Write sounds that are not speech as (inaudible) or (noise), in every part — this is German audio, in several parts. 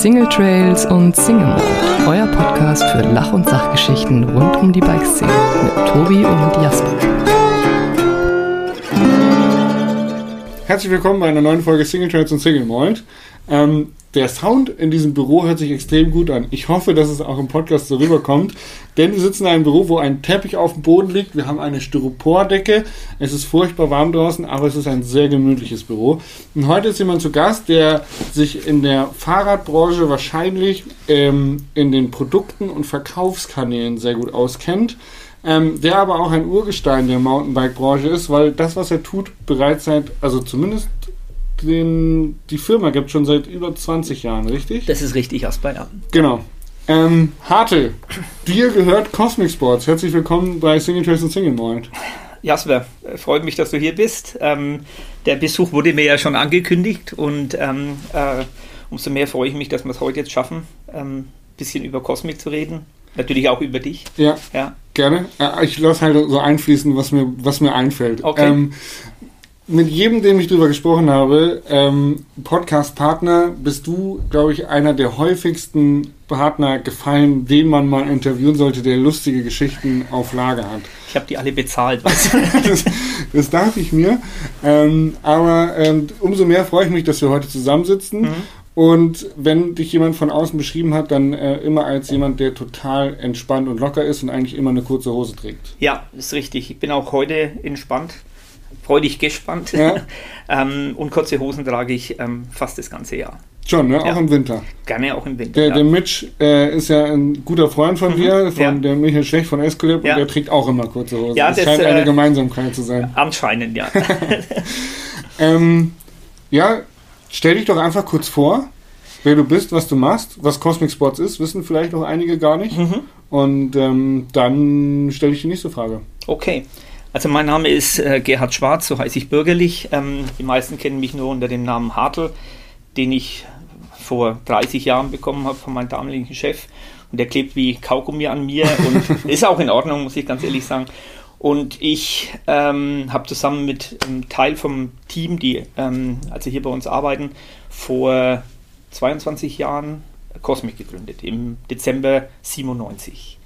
Single Trails und Single Mode, euer Podcast für Lach- und Sachgeschichten rund um die Bikeszene mit Tobi und Jasper. Herzlich willkommen bei einer neuen Folge Single Trails und Single Mold. Ähm, der Sound in diesem Büro hört sich extrem gut an. Ich hoffe, dass es auch im Podcast so rüberkommt, denn wir sitzen in einem Büro, wo ein Teppich auf dem Boden liegt. Wir haben eine Styropordecke. Es ist furchtbar warm draußen, aber es ist ein sehr gemütliches Büro. Und heute ist jemand zu Gast, der sich in der Fahrradbranche wahrscheinlich ähm, in den Produkten und Verkaufskanälen sehr gut auskennt. Ähm, der aber auch ein Urgestein der Mountainbike-Branche ist, weil das, was er tut, bereits seit, also zumindest den, die Firma gibt schon seit über 20 Jahren, richtig? Das ist richtig, Jasper, ja. Genau. Ähm, Hartel, dir gehört Cosmic Sports. Herzlich willkommen bei Single Trace und Single Mold. Jasper, äh, freut mich, dass du hier bist. Ähm, der Besuch wurde mir ja schon angekündigt und ähm, äh, umso mehr freue ich mich, dass wir es heute jetzt schaffen, ein ähm, bisschen über Cosmic zu reden. Natürlich auch über dich. Ja, ja. gerne. Ich lasse halt so einfließen, was mir, was mir einfällt. Okay. Ähm, mit jedem, dem ich drüber gesprochen habe, ähm, Podcast-Partner, bist du, glaube ich, einer der häufigsten Partner gefallen, den man mal interviewen sollte, der lustige Geschichten auf Lager hat. Ich habe die alle bezahlt. (laughs) das, das dachte ich mir. Ähm, aber ähm, umso mehr freue ich mich, dass wir heute zusammensitzen. Mhm. Und wenn dich jemand von außen beschrieben hat, dann äh, immer als jemand, der total entspannt und locker ist und eigentlich immer eine kurze Hose trägt. Ja, ist richtig. Ich bin auch heute entspannt freudig gespannt. Ja. (laughs) ähm, und kurze Hosen trage ich ähm, fast das ganze Jahr. Schon, ne? Ja. Auch im Winter. Gerne auch im Winter. Der, ja. der Mitch äh, ist ja ein guter Freund von mhm. dir, von ja. der Michael Schlecht von Escolib, und der trägt auch immer kurze Hosen. Ja, das, das scheint äh, eine Gemeinsamkeit zu sein. Anscheinend, ja. (laughs) ähm, ja, stell dich doch einfach kurz vor, wer du bist, was du machst, was Cosmic Sports ist, wissen vielleicht auch einige gar nicht. Mhm. Und ähm, dann stelle ich die nächste Frage. Okay. Also mein Name ist äh, Gerhard Schwarz, so heiße ich bürgerlich. Ähm, die meisten kennen mich nur unter dem Namen Hartl, den ich vor 30 Jahren bekommen habe von meinem damaligen Chef. Und der klebt wie Kaugummi an mir (laughs) und ist auch in Ordnung, muss ich ganz ehrlich sagen. Und ich ähm, habe zusammen mit einem Teil vom Team, die ähm, also hier bei uns arbeiten, vor 22 Jahren Cosmic gegründet, im Dezember 97.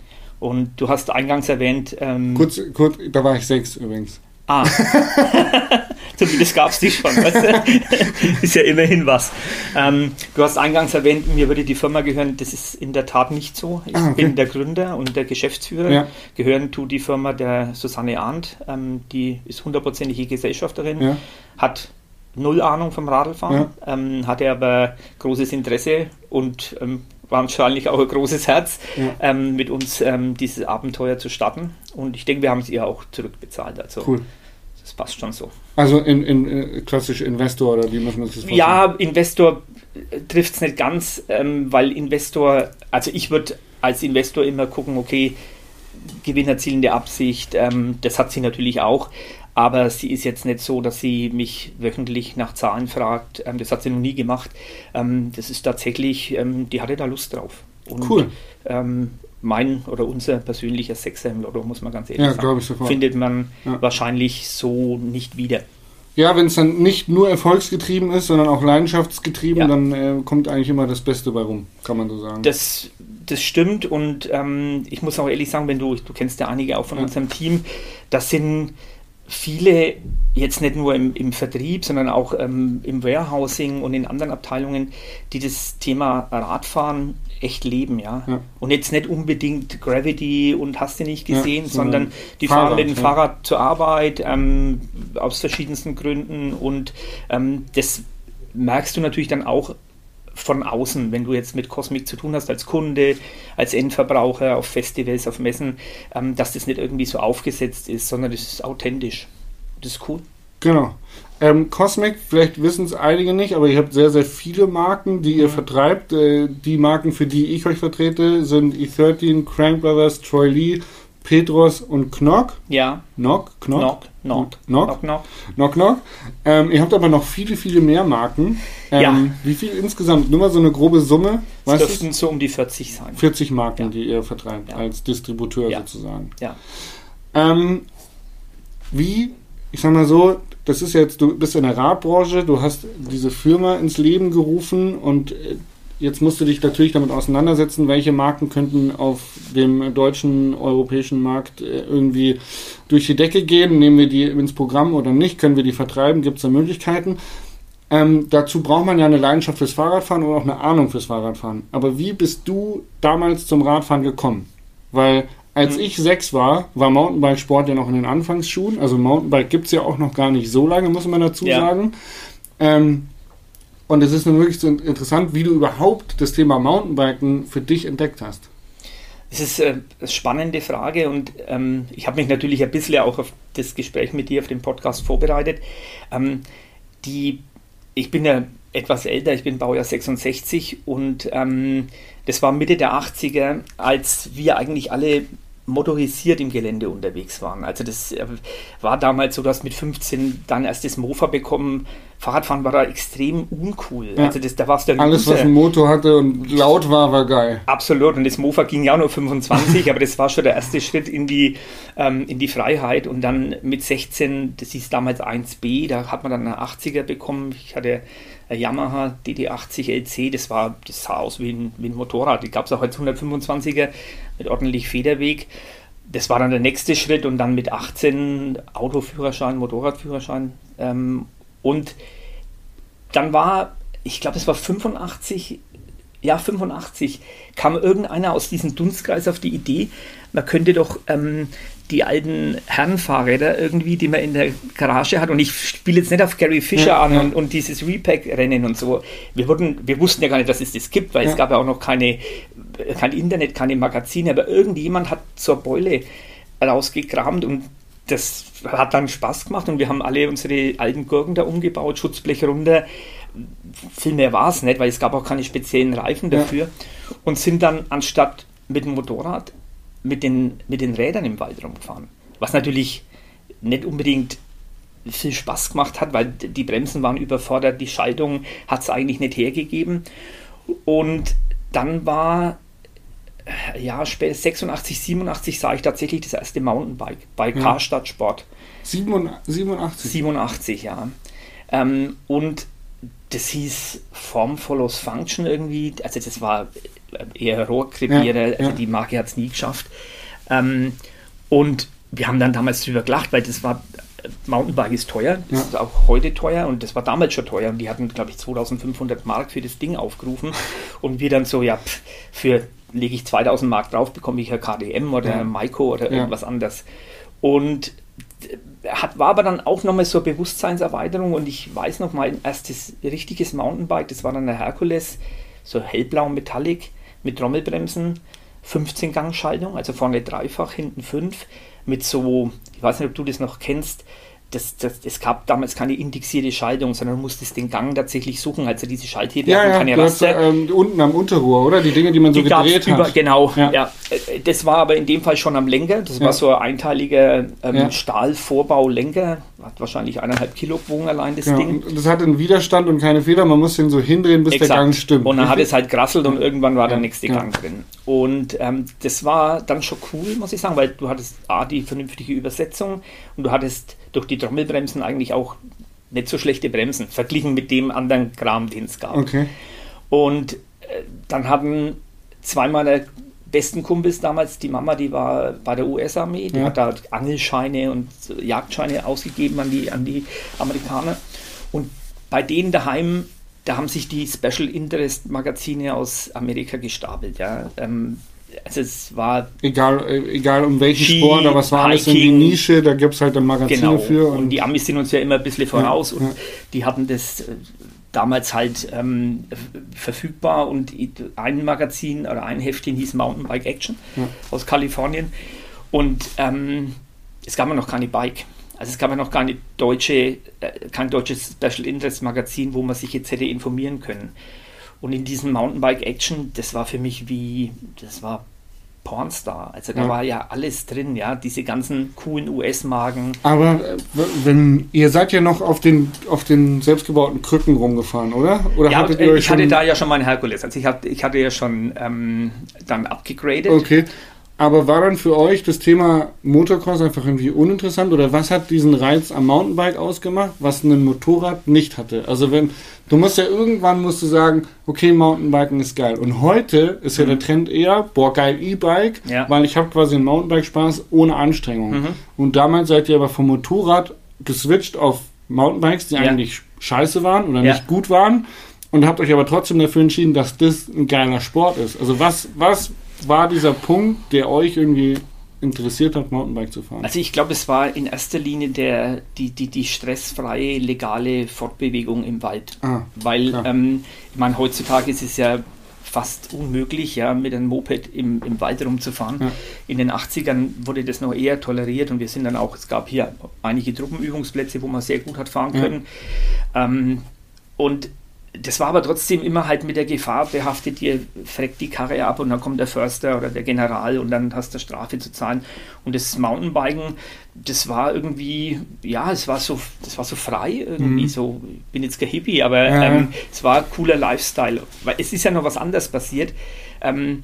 Und du hast eingangs erwähnt. Ähm, kurz, kurz, da war ich sechs übrigens. Ah. (laughs) Zumindest gab es dich schon. Weißt du? (laughs) ist ja immerhin was. Ähm, du hast eingangs erwähnt, mir würde die Firma gehören. Das ist in der Tat nicht so. Ich ah, okay. bin der Gründer und der Geschäftsführer. Ja. Gehören tut die Firma der Susanne Arndt. Ähm, die ist hundertprozentige Gesellschafterin. Ja. Hat null Ahnung vom Radlfahren, ja. ähm, hatte aber großes Interesse und ähm, wahrscheinlich auch ein großes Herz, ja. ähm, mit uns ähm, dieses Abenteuer zu starten. Und ich denke, wir haben es ihr auch zurückbezahlt. Also cool. das passt schon so. Also in, in, äh, klassisch Investor oder wie muss man das vorstellen? Ja, Investor äh, trifft es nicht ganz, ähm, weil Investor, also ich würde als Investor immer gucken, okay, gewinnerzielende Absicht, ähm, das hat sie natürlich auch. Aber sie ist jetzt nicht so, dass sie mich wöchentlich nach Zahlen fragt. Ähm, das hat sie noch nie gemacht. Ähm, das ist tatsächlich, ähm, die hatte da Lust drauf. Und, cool. Ähm, mein oder unser persönlicher Sechser im Lotto, muss man ganz ehrlich ja, sagen, ich sofort. findet man ja. wahrscheinlich so nicht wieder. Ja, wenn es dann nicht nur erfolgsgetrieben ist, sondern auch leidenschaftsgetrieben, ja. dann äh, kommt eigentlich immer das Beste bei rum, kann man so sagen. Das, das stimmt und ähm, ich muss auch ehrlich sagen, wenn du, du kennst ja einige auch von unserem Team, das sind viele jetzt nicht nur im, im Vertrieb, sondern auch ähm, im Warehousing und in anderen Abteilungen, die das Thema Radfahren echt leben, ja. ja. Und jetzt nicht unbedingt Gravity und hast du nicht gesehen, ja, sondern die Fahrrad, fahren mit dem ja. Fahrrad zur Arbeit ähm, aus verschiedensten Gründen und ähm, das merkst du natürlich dann auch von außen, wenn du jetzt mit Cosmic zu tun hast, als Kunde, als Endverbraucher, auf Festivals, auf Messen, ähm, dass das nicht irgendwie so aufgesetzt ist, sondern das ist authentisch. Das ist cool. Genau. Ähm, Cosmic, vielleicht wissen es einige nicht, aber ihr habt sehr, sehr viele Marken, die ihr mhm. vertreibt. Äh, die Marken, für die ich euch vertrete, sind E13, Crank Brothers, Troy Lee, Petros und Knock. Ja. Knock, Knock. Knock, Knock. Knock, Knock. Knock, Knock. Ähm, ihr habt aber noch viele, viele mehr Marken. Ähm, ja. Wie viel insgesamt? Nur mal so eine grobe Summe. Es dürften so um die 40 sein. 40 Marken, ja. die ihr vertreibt ja. als Distributeur ja. sozusagen. Ja. Ähm, wie, ich sag mal so, das ist jetzt, du bist in der Radbranche, du hast diese Firma ins Leben gerufen und äh, jetzt musst du dich natürlich damit auseinandersetzen, welche Marken könnten auf dem deutschen, europäischen Markt äh, irgendwie durch die Decke gehen. Nehmen wir die ins Programm oder nicht? Können wir die vertreiben? Gibt es da Möglichkeiten? Ähm, dazu braucht man ja eine Leidenschaft fürs Fahrradfahren und auch eine Ahnung fürs Fahrradfahren. Aber wie bist du damals zum Radfahren gekommen? Weil als mhm. ich sechs war, war Mountainbike-Sport ja noch in den Anfangsschuhen. Also Mountainbike gibt es ja auch noch gar nicht so lange, muss man dazu ja. sagen. Ähm, und es ist nun wirklich so interessant, wie du überhaupt das Thema Mountainbiken für dich entdeckt hast. Das ist äh, eine spannende Frage und ähm, ich habe mich natürlich ein bisschen auch auf das Gespräch mit dir auf dem Podcast vorbereitet. Ähm, die, ich bin ja etwas älter, ich bin Baujahr 66 und ähm, das war Mitte der 80er, als wir eigentlich alle motorisiert im Gelände unterwegs waren. Also das äh, war damals so, du hast mit 15 dann erst das Mofa bekommen. Fahrradfahren war da extrem uncool. Ja. Also das, da war's der Alles, was einen Motor hatte und laut war, war geil. Absolut. Und das Mofa ging ja auch nur 25, (laughs) aber das war schon der erste Schritt in die, ähm, in die Freiheit. Und dann mit 16, das hieß damals 1B, da hat man dann eine 80er bekommen. Ich hatte Yamaha DD80 LC, das war, das sah aus wie ein, wie ein Motorrad. Die gab es auch als 125er mit ordentlich Federweg. Das war dann der nächste Schritt und dann mit 18 Autoführerschein, Motorradführerschein. Ähm, und dann war, ich glaube, es war 85, ja 85, kam irgendeiner aus diesem Dunstkreis auf die Idee, man könnte doch ähm, die alten Herrenfahrräder irgendwie, die man in der Garage hat. Und ich spiele jetzt nicht auf Gary Fischer ja, an ja. Und, und, dieses Repack-Rennen und so. Wir, wurden, wir wussten ja gar nicht, dass es das gibt, weil ja. es gab ja auch noch keine, kein Internet, keine Magazine. Aber irgendjemand hat zur Beule rausgekramt und das hat dann Spaß gemacht und wir haben alle unsere alten Gurken da umgebaut, Schutzblech runter. Viel mehr war es nicht, weil es gab auch keine speziellen Reifen dafür. Und sind dann anstatt mit dem Motorrad mit den, mit den Rädern im Wald rumgefahren. Was natürlich nicht unbedingt viel Spaß gemacht hat, weil die Bremsen waren überfordert, die Schaltung hat es eigentlich nicht hergegeben. Und dann war, ja, später 86, 87 sah ich tatsächlich das erste Mountainbike bei ja. Karstadt Sport. 87? 87, ja. Ähm, und das hieß Form follows Function irgendwie. Also das war eher Rohrkrepierer, ja, also die Marke hat es nie geschafft. Ähm, und wir haben dann damals drüber gelacht, weil das war, Mountainbike ist teuer, das ja. ist auch heute teuer und das war damals schon teuer und die hatten, glaube ich, 2500 Mark für das Ding aufgerufen (laughs) und wir dann so, ja, pff, für lege ich 2000 Mark drauf, bekomme ich ja KDM oder ja. Maiko oder irgendwas ja. anderes. Und hat, war aber dann auch nochmal so eine Bewusstseinserweiterung und ich weiß noch, mein erstes richtiges Mountainbike, das war dann der Herkules, so hellblau Metallic mit Trommelbremsen, 15-Gang-Schaltung, also vorne dreifach, hinten fünf, mit so, ich weiß nicht, ob du das noch kennst, das, das, es gab damals keine indexierte Schaltung, sondern du musstest den Gang tatsächlich suchen. Also diese Schalthebel ja, hatten keine Raster. ähm, unten am Unterrohr, oder? Die Dinge, die man so die gedreht über, hat. Genau, ja. ja. Das war aber in dem Fall schon am Lenker. Das ja. war so ein einteiliger ähm, ja. Stahlvorbau-Lenker. Hat wahrscheinlich eineinhalb Kilo gewogen allein das Ding. das hat einen Widerstand und keine Feder. Man muss den so hindrehen, bis Exakt. der Gang stimmt. Und dann hat es halt grasselt und irgendwann war der nächste Gang drin. Und ähm, das war dann schon cool, muss ich sagen, weil du hattest A, die vernünftige Übersetzung und du hattest durch die Trommelbremsen eigentlich auch nicht so schlechte Bremsen, verglichen mit dem anderen Kram, den es gab. Okay. Und äh, dann hatten zwei meiner besten Kumpels damals, die Mama, die war bei der US-Armee, die ja. hat da Angelscheine und Jagdscheine ausgegeben an die, an die Amerikaner. Und bei denen daheim, da haben sich die Special Interest Magazine aus Amerika gestapelt. Ja. Ähm, also es war. Egal, egal um welchen Ski, Sport, aber es war alles in die Nische, da gibt es halt ein Magazin genau. für. Und, und, die Amis sind uns ja immer ein bisschen voraus ja, und ja. die hatten das äh, damals halt ähm, verfügbar und ein Magazin oder ein Heftchen hieß Mountainbike Action ja. aus Kalifornien. Und ähm, es gab ja noch keine Bike. Also es gab ja noch keine deutsche, äh, kein deutsches Special Interest Magazin, wo man sich jetzt hätte informieren können. Und in diesem Mountainbike Action, das war für mich wie, das war Pornstar. Also da ja. war ja alles drin, ja, diese ganzen coolen US-Marken. Aber äh, wenn ihr seid ja noch auf den auf den selbstgebauten Krücken rumgefahren, oder? Oder ja, hattet ihr euch ich hatte da ja schon meinen Herkules. Also ich hatte ich hatte ja schon ähm, dann abgegradet. Okay. Aber war dann für euch das Thema Motocross einfach irgendwie uninteressant oder was hat diesen Reiz am Mountainbike ausgemacht, was ein Motorrad nicht hatte? Also wenn du musst ja irgendwann musst du sagen, okay, Mountainbiken ist geil. Und heute ist ja der Trend eher, boah geil E-Bike, Ja. weil ich habe quasi einen Mountainbike Spaß ohne Anstrengung. Mhm. Und damals seid ihr aber vom Motorrad geswitcht auf Mountainbikes, die Ja. eigentlich scheiße waren oder Ja. nicht gut waren und habt euch aber trotzdem dafür entschieden, dass das ein geiler Sport ist. Also was, was war dieser Punkt, der euch irgendwie interessiert hat, Mountainbike zu fahren? Also ich glaube, es war in erster Linie der, die, die, die stressfreie, legale Fortbewegung im Wald. Ah, Weil, ähm, ich meine, heutzutage ist es ja fast unmöglich, ja, mit einem Moped im, im Wald rumzufahren. Ja. In den 80ern wurde das noch eher toleriert und wir sind dann auch, es gab hier einige Truppenübungsplätze, wo man sehr gut hat fahren Ja. können. Ähm, und das war aber trotzdem immer halt mit der Gefahr behaftet, ihr freckt die Karre ab und dann kommt der Förster oder der General und dann hast du Strafe zu zahlen. Und das Mountainbiken, das war irgendwie, ja, es war so, das war so frei irgendwie, Mhm. so, ich bin jetzt kein Hippie, aber Ja. ähm, es war ein cooler Lifestyle. Weil es ist ja noch was anderes passiert. Ähm,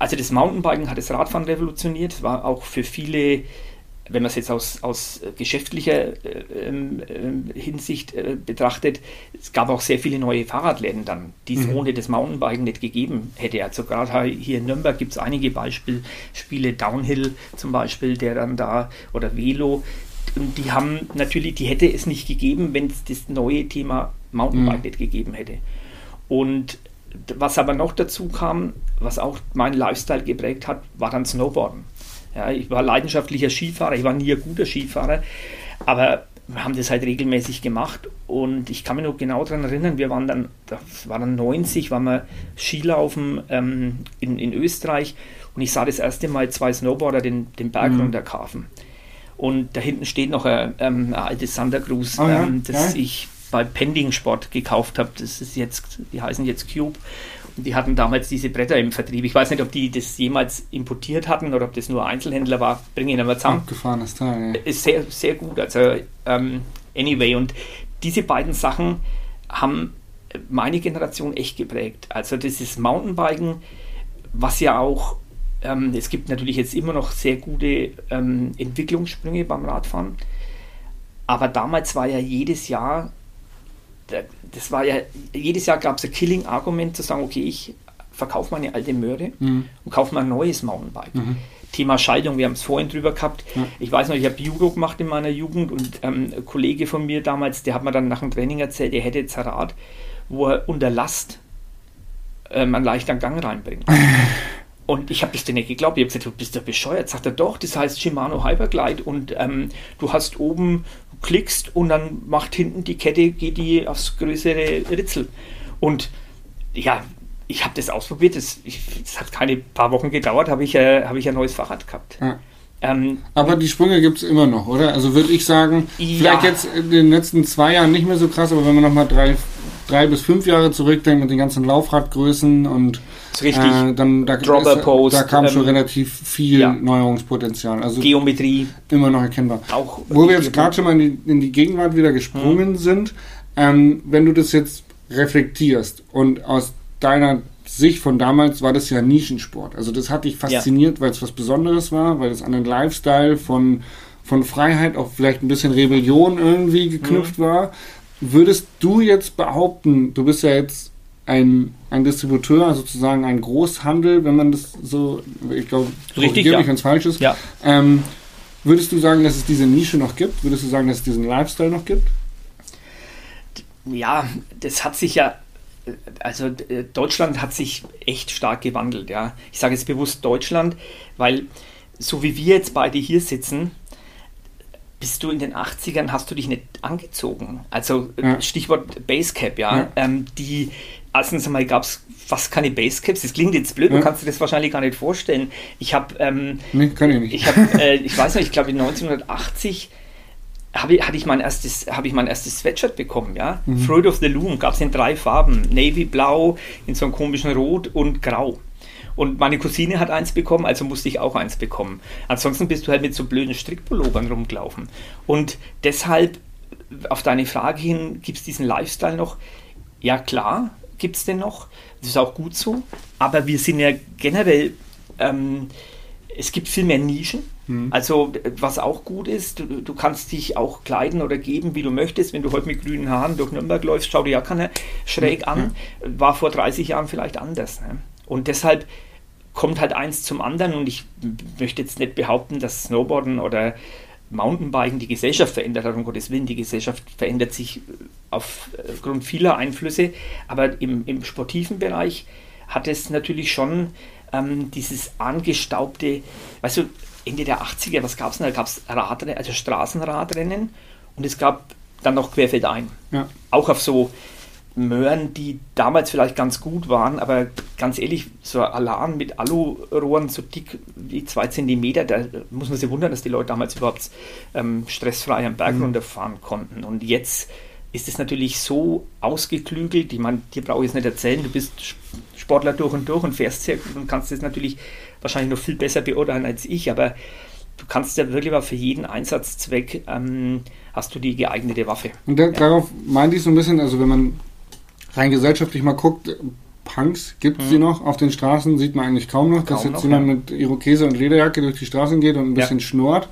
also das Mountainbiken hat das Radfahren revolutioniert, es war auch für viele wenn man es jetzt aus, aus äh, geschäftlicher äh, ähm, ähm, Hinsicht äh, betrachtet, es gab auch sehr viele neue Fahrradläden dann, die es Mhm. ohne das Mountainbiken nicht gegeben hätte. Also gerade hier in Nürnberg gibt es einige Beispiele, Downhill zum Beispiel, der dann da, oder Velo, und die haben natürlich, die hätte es nicht gegeben, wenn es das neue Thema Mountainbike Mhm. nicht gegeben hätte. Und was aber noch dazu kam, was auch meinen Lifestyle geprägt hat, war dann Snowboarden. Ja, ich war leidenschaftlicher Skifahrer, ich war nie ein guter Skifahrer, aber wir haben das halt regelmäßig gemacht und ich kann mich noch genau daran erinnern, wir waren dann, das war dann 90, waren wir Skilaufen ähm, in, in Österreich und ich sah das erste Mal zwei Snowboarder den, den Berg Mhm. runterkarfen. Und da hinten steht noch ein, ähm, ein altes Santa Cruz, Oh ja, ähm, das geil. ich bei Pending Sport gekauft habe. Das ist jetzt, die heißen jetzt Cube. Und die hatten damals diese Bretter im Vertrieb. Ich weiß nicht, ob die das jemals importiert hatten oder ob das nur Einzelhändler war. Bringe ihn aber zusammen. Abgefahrenes Teil, ey. Ist sehr, sehr gut. Also, ähm, anyway, und diese beiden Sachen haben meine Generation echt geprägt. Also, dieses Mountainbiken, was ja auch, ähm, es gibt natürlich jetzt immer noch sehr gute ähm, Entwicklungssprünge beim Radfahren. Aber damals war ja jedes Jahr, das war ja, jedes Jahr gab es ein Killing-Argument zu sagen, okay, ich verkaufe meine alte Möhre Mhm. und kaufe mir ein neues Mountainbike. Mhm. Thema Schaltung, wir haben es vorhin drüber gehabt. Ja. Ich weiß noch, ich habe Judo gemacht in meiner Jugend und ähm, ein Kollege von mir damals, der hat mir dann nach dem Training erzählt, er hätte jetzt Rad, wo er unter Last ähm, einen leichteren Gang reinbringt. (laughs) Und ich habe das dir nicht geglaubt. Ich habe gesagt, du bist ja bescheuert. Sagt er doch, das heißt Shimano Hyperglide und ähm, du hast oben, du klickst und dann macht hinten die Kette, geht die aufs größere Ritzel. Und ja, ich habe das ausprobiert. Das hat keine paar Wochen gedauert, habe ich, äh, hab ich ein neues Fahrrad gehabt. Ja. Ähm, Aber die Sprünge gibt es immer noch, oder? Also würde ich sagen, Ja. vielleicht jetzt in den letzten zwei Jahren nicht mehr so krass, aber wenn man nochmal drei, drei bis fünf Jahre zurückdenkt mit den ganzen Laufradgrößen und richtig. äh, dann da, Dropper Post, da kam schon ähm, relativ viel ja. Neuerungspotenzial. Also Geometrie immer noch erkennbar. auch. Wo wir jetzt gerade schon mal in die, in die Gegenwart wieder gesprungen Mhm. sind, ähm, wenn du das jetzt reflektierst und aus deiner Sicht von damals war das ja Nischensport. Also das hat dich fasziniert, weil es was Besonderes war, weil es an den Lifestyle von, von Freiheit auf vielleicht ein bisschen Rebellion irgendwie geknüpft Mhm. war. Würdest du jetzt behaupten, du bist ja jetzt ein, ein Distributeur, sozusagen ein Großhandel, wenn man das so, ich glaube, Richtig, ja. wenn es falsch ist, Ja. ähm, würdest du sagen, dass es diese Nische noch gibt? Würdest du sagen, dass es diesen Lifestyle noch gibt? Ja, das hat sich ja, also äh, Deutschland hat sich echt stark gewandelt, ja. Ich sage jetzt bewusst Deutschland, weil so wie wir jetzt beide hier sitzen, bist du in den 80ern, hast du dich nicht angezogen. Also Ja. Stichwort Basecap, ja. Ja. Ähm, die, erstens einmal gab es fast keine Basecaps. Das klingt jetzt blöd, Ja. du kannst dir das wahrscheinlich gar nicht vorstellen. Ich habe ähm, Nee, kann ich nicht. ich habe, äh, ich weiß nicht, ich glaube 1980 habe ich, hatte ich mein erstes, habe ich mein erstes Sweatshirt bekommen, ja. Mhm. Fruit of the Loom gab es in drei Farben, Navy, Blau, in so einem komischen Rot und Grau. Und meine Cousine hat eins bekommen, also musste ich auch eins bekommen. Ansonsten bist du halt mit so blöden Strickpullovern rumgelaufen. Und deshalb, auf deine Frage hin, gibt es diesen Lifestyle noch? Ja, klar, gibt es den noch. Das ist auch gut so. Aber wir sind ja generell ähm, Es gibt viel mehr Nischen. Mhm. Also, was auch gut ist, du, du, kannst dich auch kleiden oder geben, wie du möchtest. Wenn du heute mit grünen Haaren durch Nürnberg läufst, schau dir ja keiner schräg mhm. an. War vor 30 Jahren vielleicht anders. Ne? Und deshalb kommt halt eins zum anderen. Und ich möchte jetzt nicht behaupten, dass Snowboarden oder Mountainbiken die Gesellschaft verändert hat, um Gottes Willen, die Gesellschaft verändert sich aufgrund vieler Einflüsse, aber im, im sportiven Bereich hat es natürlich schon ähm, dieses angestaubte, weißt du, Ende der 80er, was gab es denn? Da gab es Radrennen, also Straßenradrennen und es gab dann noch Querfeldein. Ja. Auch auf so Möhren, die damals vielleicht ganz gut waren, aber ganz ehrlich, so Alarm mit Alurohren so dick wie zwei Zentimeter, da muss man sich wundern, dass die Leute damals überhaupt ähm, stressfrei am Berg mhm. runterfahren konnten. Und jetzt ist es natürlich so ausgeklügelt, ich meine, dir brauche ich es nicht erzählen, du bist Sportler durch und durch und fährst sehr gut und kannst es natürlich wahrscheinlich noch viel besser beurteilen als ich, aber du kannst ja wirklich mal für jeden Einsatzzweck ähm, hast du die geeignete Waffe. Und da, ja. darauf meinte ich so ein bisschen, also wenn man rein gesellschaftlich mal guckt, Punks gibt es mhm. sie noch auf den Straßen, sieht man eigentlich kaum noch, kaum dass jetzt noch, jemand ja. mit Irokese und Lederjacke durch die Straßen geht und ein bisschen ja. schnurrt.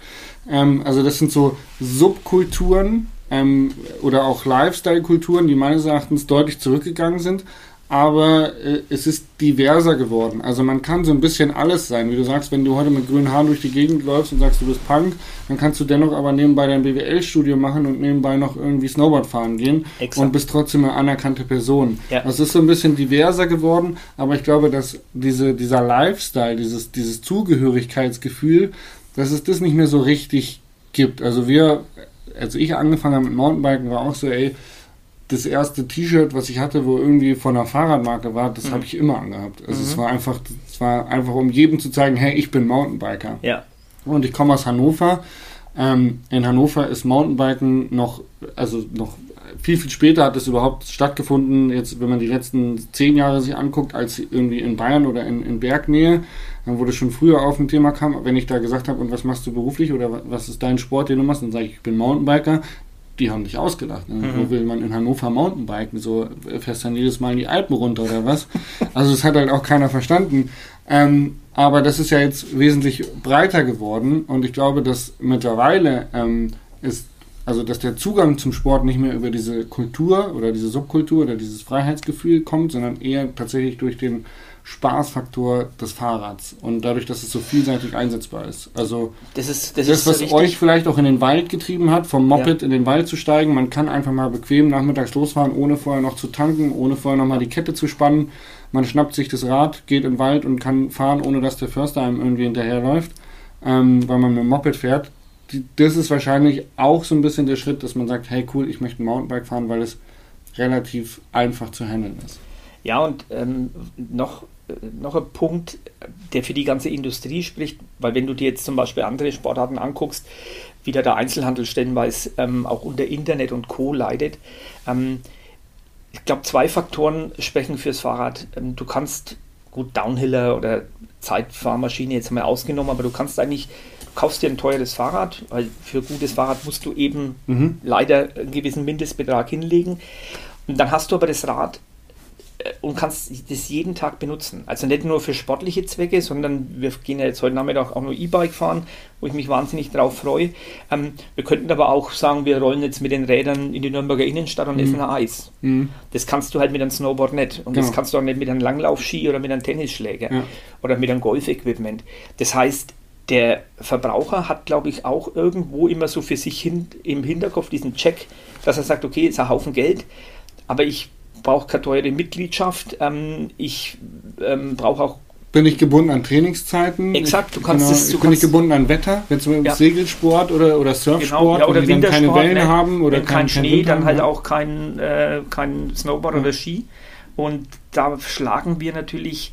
Ähm, also das sind so Subkulturen ähm, oder auch Lifestyle-Kulturen, die meines Erachtens deutlich zurückgegangen sind aber äh, es ist diverser geworden. Also man kann so ein bisschen alles sein. Wie du sagst, wenn du heute mit grünen Haaren durch die Gegend läufst und sagst, du bist Punk, dann kannst du dennoch aber nebenbei dein BWL-Studio machen und nebenbei noch irgendwie Snowboard fahren gehen Exakt. und bist trotzdem eine anerkannte Person. Ja. Also es ist so ein bisschen diverser geworden, aber ich glaube, dass diese, dieser Lifestyle, dieses, dieses Zugehörigkeitsgefühl, dass es das nicht mehr so richtig gibt. Also wir, als ich angefangen habe mit Mountainbiken, war auch so, ey, das erste T-Shirt, was ich hatte, wo irgendwie von einer Fahrradmarke war, das mhm. habe ich immer angehabt. Also mhm. es war einfach, es war einfach, um jedem zu zeigen, hey, ich bin Mountainbiker. Ja. Und ich komme aus Hannover. Ähm, in Hannover ist Mountainbiken noch, also noch viel, viel später hat es überhaupt stattgefunden, jetzt wenn man die letzten zehn Jahre sich anguckt, als irgendwie in Bayern oder in, in Bergnähe, dann wurde schon früher auf ein Thema kam, wenn ich da gesagt habe, und was machst du beruflich oder was ist dein Sport, den du machst, dann sage ich, ich bin Mountainbiker, die haben dich ausgedacht. Ne? Mhm. Wo will man in Hannover Mountainbiken? So fährst dann jedes Mal in die Alpen runter oder was? (laughs) also das hat halt auch keiner verstanden. Ähm, aber das ist ja jetzt wesentlich breiter geworden und ich glaube, dass mittlerweile ähm, ist, also dass der Zugang zum Sport nicht mehr über diese Kultur oder diese Subkultur oder dieses Freiheitsgefühl kommt, sondern eher tatsächlich durch den Spaßfaktor des Fahrrads und dadurch, dass es so vielseitig einsetzbar ist. Also das, ist, das, das was richtig. euch vielleicht auch in den Wald getrieben hat, vom Moped ja. in den Wald zu steigen. Man kann einfach mal bequem nachmittags losfahren, ohne vorher noch zu tanken, ohne vorher noch mal die Kette zu spannen. Man schnappt sich das Rad, geht in den Wald und kann fahren, ohne dass der Förster einem irgendwie hinterherläuft, ähm, weil man mit dem Moped fährt. Das ist wahrscheinlich auch so ein bisschen der Schritt, dass man sagt, hey cool, ich möchte ein Mountainbike fahren, weil es relativ einfach zu handeln ist. Ja, und ähm, noch noch ein Punkt, der für die ganze Industrie spricht, weil wenn du dir jetzt zum Beispiel andere Sportarten anguckst, wie da der Einzelhandel stellenweise ähm, auch unter Internet und Co. leidet, ähm, ich glaube, zwei Faktoren sprechen fürs Fahrrad. Ähm, du kannst, gut, Downhiller oder Zeitfahrmaschine jetzt mal ausgenommen, aber du kannst eigentlich, du kaufst dir ein teures Fahrrad, weil für ein gutes Fahrrad musst du eben mhm. leider einen gewissen Mindestbetrag hinlegen. Und dann hast du aber das Rad und kannst das jeden Tag benutzen. Also nicht nur für sportliche Zwecke, sondern wir gehen ja jetzt heute Nachmittag auch nur E-Bike fahren, wo ich mich wahnsinnig drauf freue. Ähm, wir könnten aber auch sagen, wir rollen jetzt mit den Rädern in die Nürnberger Innenstadt und mhm. essen ein Eis. Mhm. Das kannst du halt mit einem Snowboard nicht. Und genau. das kannst du auch nicht mit einem Langlaufski oder mit einem Tennisschläger ja. oder mit einem Golfequipment. Das heißt, der Verbraucher hat, glaube ich, auch irgendwo immer so für sich hin, im Hinterkopf diesen Check, dass er sagt, okay, ist ein Haufen Geld, aber ich brauche keine teure Mitgliedschaft. Ähm, ich ähm, brauche auch bin ich gebunden an Trainingszeiten. Exakt, du kannst genau, es. Du bin kannst, ich gebunden an Wetter, wenn zum Beispiel ja. Segelsport oder, oder Surfsport, genau, ja, oder wenn die dann keine Wellen ne? haben oder wenn kein, kein Schnee, Wind dann halt auch kein, äh, kein Snowboard ja. oder Ski. Und da schlagen wir natürlich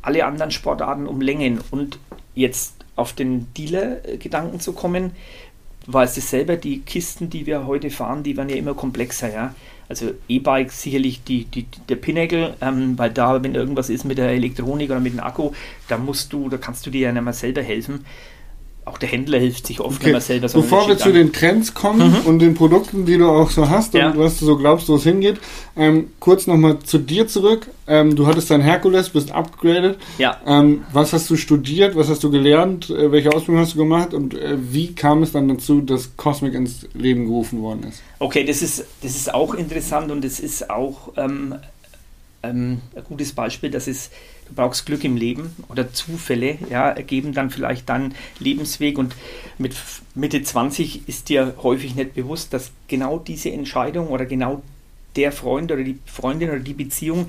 alle anderen Sportarten um Längen. Und jetzt auf den Dealer-Gedanken zu kommen, war es selber, die Kisten, die wir heute fahren, die werden ja immer komplexer, ja. Also E-Bike sicherlich die, die, der Pinnacle, ähm, weil da, wenn irgendwas ist mit der Elektronik oder mit dem Akku, da musst du, da kannst du dir ja nicht mehr selber helfen. Auch der Händler hilft sich oft, Okay. wenn man selber so Bevor wir zu den Trends kommen Mhm. und den Produkten, die du auch so hast Ja. und was du so glaubst, wo es hingeht, ähm, kurz nochmal zu dir zurück. Ähm, du hattest dein Herkules, bist upgraded. Ja, Ähm, was hast du studiert? Was hast du gelernt? Äh, welche Ausbildung hast du gemacht? Und äh, wie kam es dann dazu, dass Cosmic ins Leben gerufen worden ist? okay, das ist, das ist auch interessant und das ist auch ähm, ähm, ein gutes Beispiel, dass es, du brauchst Glück im Leben oder Zufälle, ja, ergeben dann vielleicht deinen Lebensweg und mit Mitte 20 ist dir häufig nicht bewusst, dass genau diese Entscheidung oder genau der Freund oder die Freundin oder die Beziehung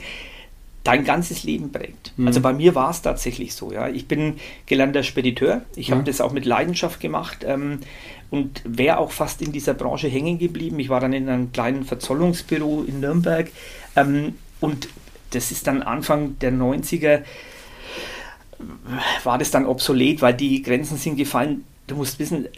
dein ganzes Leben prägt. Mhm. Also bei mir war es tatsächlich so. Ja. Ich bin gelernter Spediteur. Ich habe Ja. das auch mit Leidenschaft gemacht ähm, und wäre auch fast in dieser Branche hängen geblieben. Ich war dann in einem kleinen Verzollungsbüro in Nürnberg ähm, und das ist dann Anfang der 90er war das dann obsolet, weil die Grenzen sind gefallen. Du musst wissen, äh,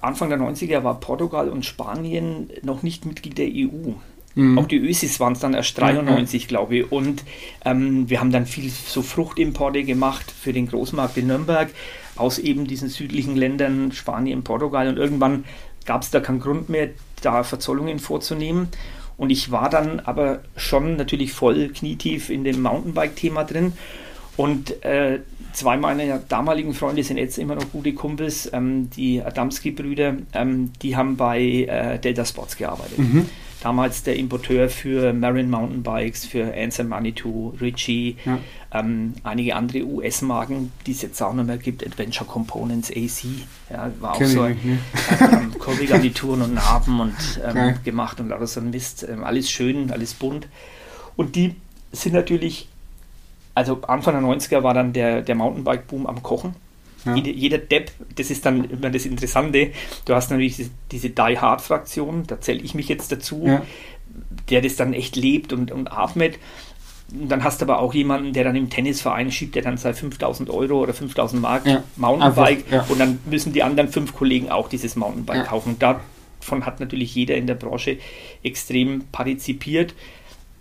Anfang der 90er war Portugal und Spanien noch nicht Mitglied der EU. Mhm. Auch die Ösis waren es dann erst 93, glaube ich. Und ähm, wir haben dann viel so Fruchtimporte gemacht für den Großmarkt in Nürnberg aus eben diesen südlichen Ländern, Spanien, Portugal. Und irgendwann gab es da keinen Grund mehr, da Verzollungen vorzunehmen. Und ich war dann aber schon natürlich voll knietief in dem Mountainbike-Thema drin. Und äh, zwei meiner damaligen Freunde sind jetzt immer noch gute Kumpels, ähm, die Adamski-Brüder, ähm, die haben bei äh, Delta Sports gearbeitet. Mhm. Damals der Importeur für Marin Mountainbikes, für Ansem Manitou, Ritchie, Ja. Ähm, einige andere US-Marken, die es jetzt auch noch mehr gibt, Adventure Components, AC, ja, war auch Kenn so nicht, ne? ähm, Korrigarnituren und Narben und ähm, gemacht und alles so ein Mist. Ähm, alles schön, alles bunt. Und die sind natürlich, also Anfang der 90er war dann der, der Mountainbike-Boom am Kochen. Ja. Jeder, jeder Depp, das ist dann immer das Interessante, du hast natürlich diese, diese Die-Hard-Fraktion, da zähle ich mich jetzt dazu, Ja. der das dann echt lebt und, und atmet. Und dann hast du aber auch jemanden, der dann im Tennisverein schiebt, der dann seine 5000 Euro oder 5000 Mark Ja. Mountainbike Einfach, ja. und dann müssen die anderen fünf Kollegen auch dieses Mountainbike Ja. kaufen. Und davon hat natürlich jeder in der Branche extrem partizipiert.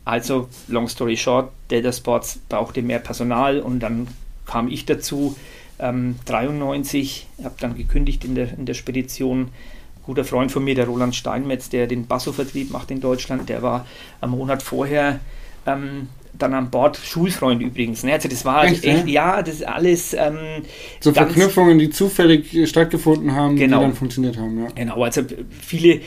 Also, long story short, Delta Sports brauchte mehr Personal und dann kam ich dazu, ähm, 93, habe dann gekündigt in der, in der Spedition. Ein guter Freund von mir, der Roland Steinmetz, der den Basso-Vertrieb macht in Deutschland, der war am Monat vorher ähm, dann an Bord, Schulfreund übrigens. Ne? Also das war Echt, echt, ja? ja, das ist alles ähm, So Verknüpfungen, die zufällig äh, stattgefunden haben, Genau. die dann funktioniert haben. Ja. Genau, also viele,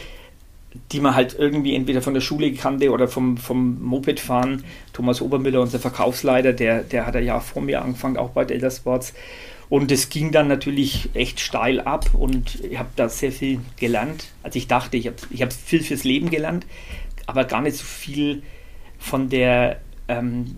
die man halt irgendwie entweder von der Schule kannte oder vom, vom Moped fahren. Thomas Obermüller, unser Verkaufsleiter, der, der hat Jahr vor mir angefangen, auch bei Delta Sports. Und es ging dann natürlich echt steil ab und ich habe da sehr viel gelernt. Also ich dachte, ich habe ich hab viel fürs Leben gelernt, aber gar nicht so viel von der, ähm,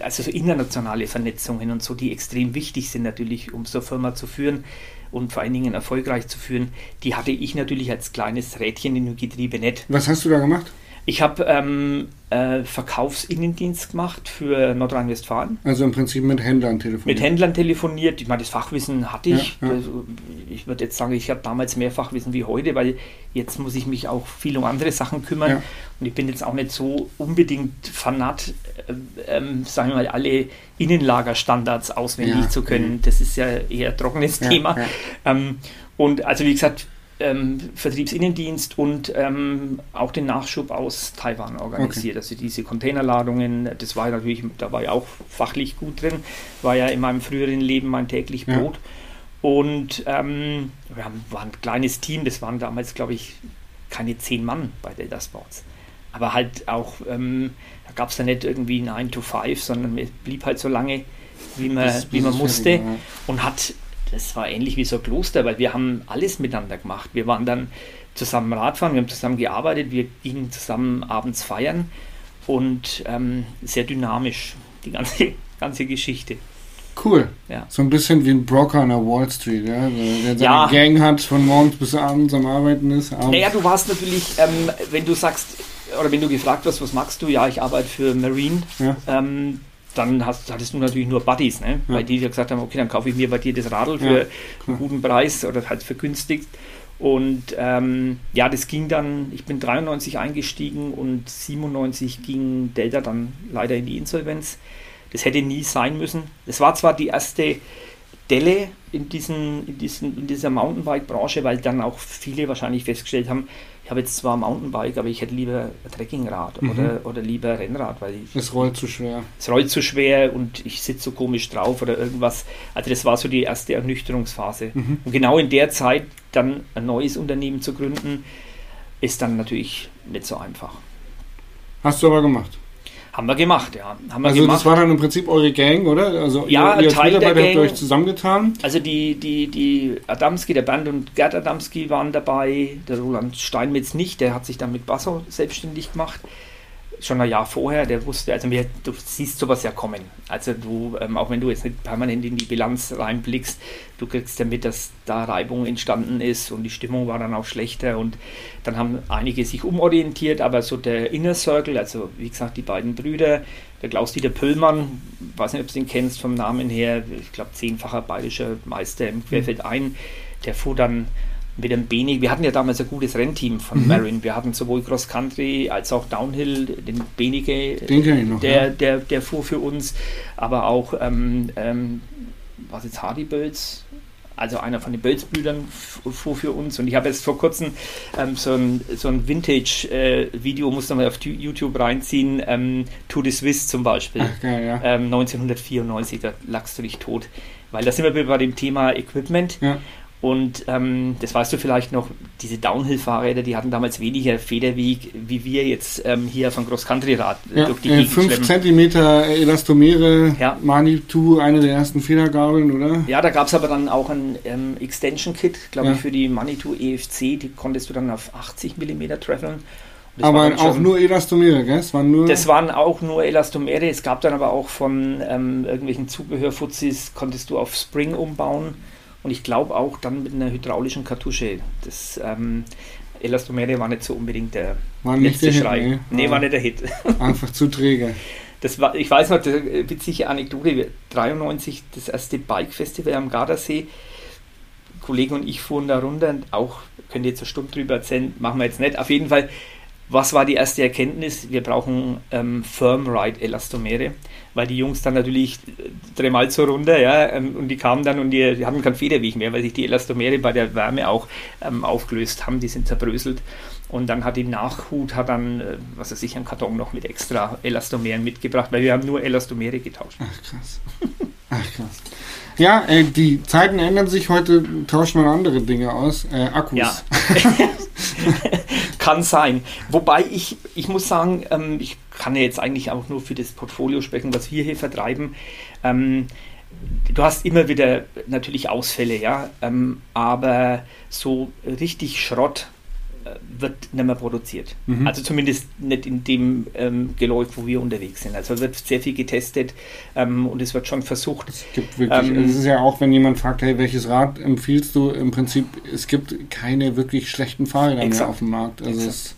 also so internationale Vernetzungen und so, die extrem wichtig sind natürlich, um so eine Firma zu führen und vor allen Dingen erfolgreich zu führen. Die hatte ich natürlich als kleines Rädchen in dem Getriebe nicht. Was hast du da gemacht? Ich habe ähm, äh, Verkaufsinnendienst gemacht für Nordrhein-Westfalen. Also im Prinzip mit Händlern telefoniert. Mit Händlern telefoniert. Ich meine, das Fachwissen hatte ich. Ja, ja. Also, ich würde jetzt sagen, ich habe damals mehr Fachwissen wie heute, weil jetzt muss ich mich auch viel um andere Sachen kümmern. Ja. Und ich bin jetzt auch nicht so unbedingt fanat, äh, ähm, sagen wir mal, alle Innenlagerstandards auswendig zu können. Das ist ja eher ein trockenes Thema. Ähm, und also wie gesagt, ähm, Vertriebsinnendienst und ähm, auch den Nachschub aus Taiwan organisiert. Also diese Containerladungen, das war ja natürlich, da war ich auch fachlich gut drin, war ja in meinem früheren Leben mein täglich Ja. Brot. Und ähm, wir haben, waren ein kleines Team, das waren damals, glaube ich, keine zehn Mann bei Delta Sports. Aber halt auch, ähm, da gab es ja nicht irgendwie 9 to 5, sondern es blieb halt so lange, wie man, wie man musste fertig ja. und hat, das war ähnlich wie so ein Kloster, weil wir haben alles miteinander gemacht. Wir waren dann zusammen Radfahren, wir haben zusammen gearbeitet, wir gingen zusammen abends feiern und ähm, sehr dynamisch, die ganze, (laughs) ganze Geschichte. Cool. Ja. So ein bisschen wie ein Broker an der Wall Street, ja? So, der seine Ja. Gang hat, von morgens bis abends am Arbeiten ist. Abends. Naja, du warst natürlich, ähm, wenn du sagst, oder wenn du gefragt wirst, was magst du, ja, ich arbeite für Marine, Ja. ähm, dann hast, hattest du natürlich nur Buddies, ne? Ja. weil die dir gesagt haben, okay, dann kaufe ich mir bei dir das Radl für Ja, einen guten Preis oder halt vergünstigt. Und ähm, ja, das ging dann, ich bin 93 eingestiegen und 97 ging Delta dann leider in die Insolvenz. Das hätte nie sein müssen. Es war zwar die erste Delle in, diesen, in, diesen, in dieser Mountainbike-Branche, weil dann auch viele wahrscheinlich festgestellt haben, ich habe jetzt zwar Mountainbike, aber ich hätte lieber ein Trekkingrad mhm. oder, oder lieber Rennrad, weil ich, es rollt zu schwer. Es rollt zu schwer und ich sitze so komisch drauf oder irgendwas. Also das war so die erste Ernüchterungsphase. Mhm. Und genau in der Zeit dann ein neues Unternehmen zu gründen, ist dann natürlich nicht so einfach. Hast du aber gemacht. Haben wir gemacht, ja. Haben wir also gemacht. das war dann im Prinzip eure Gang, oder? Also ja, ihr, ihr Teil der Gang. habt euch zusammengetan. Also die, die, die Adamski, der Band und Gerd Adamski waren dabei, der Roland Steinmetz nicht, der hat sich dann mit Basso selbstständig gemacht schon ein Jahr vorher, der wusste, also mir, du siehst sowas ja kommen. Also du, ähm, auch wenn du jetzt nicht permanent in die Bilanz reinblickst, du kriegst ja mit, dass da Reibung entstanden ist und die Stimmung war dann auch schlechter und dann haben einige sich umorientiert, aber so der Inner Circle, also wie gesagt, die beiden Brüder, der Klaus-Dieter Pöllmann, weiß nicht, ob du den kennst vom Namen her, ich glaube zehnfacher bayerischer Meister im Querfeld ein, der fuhr dann mit dem Beni, wir hatten ja damals ein gutes Rennteam von mhm. Marin. Wir hatten sowohl Cross Country als auch Downhill, den Benige, den der, ja. der, der fuhr für uns, aber auch, ähm, ähm, was jetzt Hardy Bölz, also einer von den Bölz-Brüdern fuhr für uns. Und ich habe jetzt vor kurzem ähm, so ein, so ein Vintage-Video, äh, muss man mal auf YouTube reinziehen, ähm, To the Swiss zum Beispiel. Ach, geil, ja. ähm, 1994, da lagst du dich tot. Weil da sind wir bei dem Thema Equipment. Ja. Und ähm, das weißt du vielleicht noch, diese Downhill-Fahrräder, die hatten damals weniger Federweg, wie wir jetzt ähm, hier von Cross-Country-Rad ja, durch die äh, 5 cm Elastomere, ja. Manitou, eine der ersten Federgabeln, oder? Ja, da gab es aber dann auch ein ähm, Extension-Kit, glaube ja. ich, für die Manitou EFC, die konntest du dann auf 80 mm traveln. aber auch nur Elastomere, gell? Das waren, nur das waren auch nur Elastomere. Es gab dann aber auch von ähm, irgendwelchen Zubehörfuzis, konntest du auf Spring umbauen. Und ich glaube auch dann mit einer hydraulischen Kartusche. Das ähm, Elastomere war nicht so unbedingt der war letzte der Schrei. Hit, nee, nee, war nicht der Hit. (laughs) Einfach zu träge. Das war, ich weiß noch, eine witzige Anekdote, 93 das erste Bike-Festival am Gardasee. Kollegen und ich fuhren da runter, auch könnt ihr jetzt eine Stunde drüber erzählen, machen wir jetzt nicht. Auf jeden Fall was war die erste Erkenntnis? Wir brauchen ähm, Firm Ride Elastomere, weil die Jungs dann natürlich dreimal so runter, ja, ähm, und die kamen dann und die, die, hatten keinen Federweg mehr, weil sich die Elastomere bei der Wärme auch ähm, aufgelöst haben, die sind zerbröselt. Und dann hat die Nachhut, hat dann, äh, was weiß ich, einen Karton noch mit extra Elastomeren mitgebracht, weil wir haben nur Elastomere getauscht. Ach krass. Ach krass. Ja, äh, die Zeiten ändern sich. Heute tauscht man andere Dinge aus. Äh, Akkus. Ja. (laughs) Kann sein. Wobei ich, ich muss sagen, ähm, ich kann ja jetzt eigentlich auch nur für das Portfolio sprechen, was wir hier vertreiben. Ähm, du hast immer wieder natürlich Ausfälle, ja, ähm, aber so richtig Schrott wird nicht mehr produziert. Mhm. Also zumindest nicht in dem ähm, Geläuf, wo wir unterwegs sind. Also wird sehr viel getestet ähm, und es wird schon versucht. Es gibt wirklich, ähm, es ist ja auch, wenn jemand fragt, hey, welches Rad empfiehlst du? Im Prinzip, es gibt keine wirklich schlechten Fahrräder mehr auf dem Markt. Also es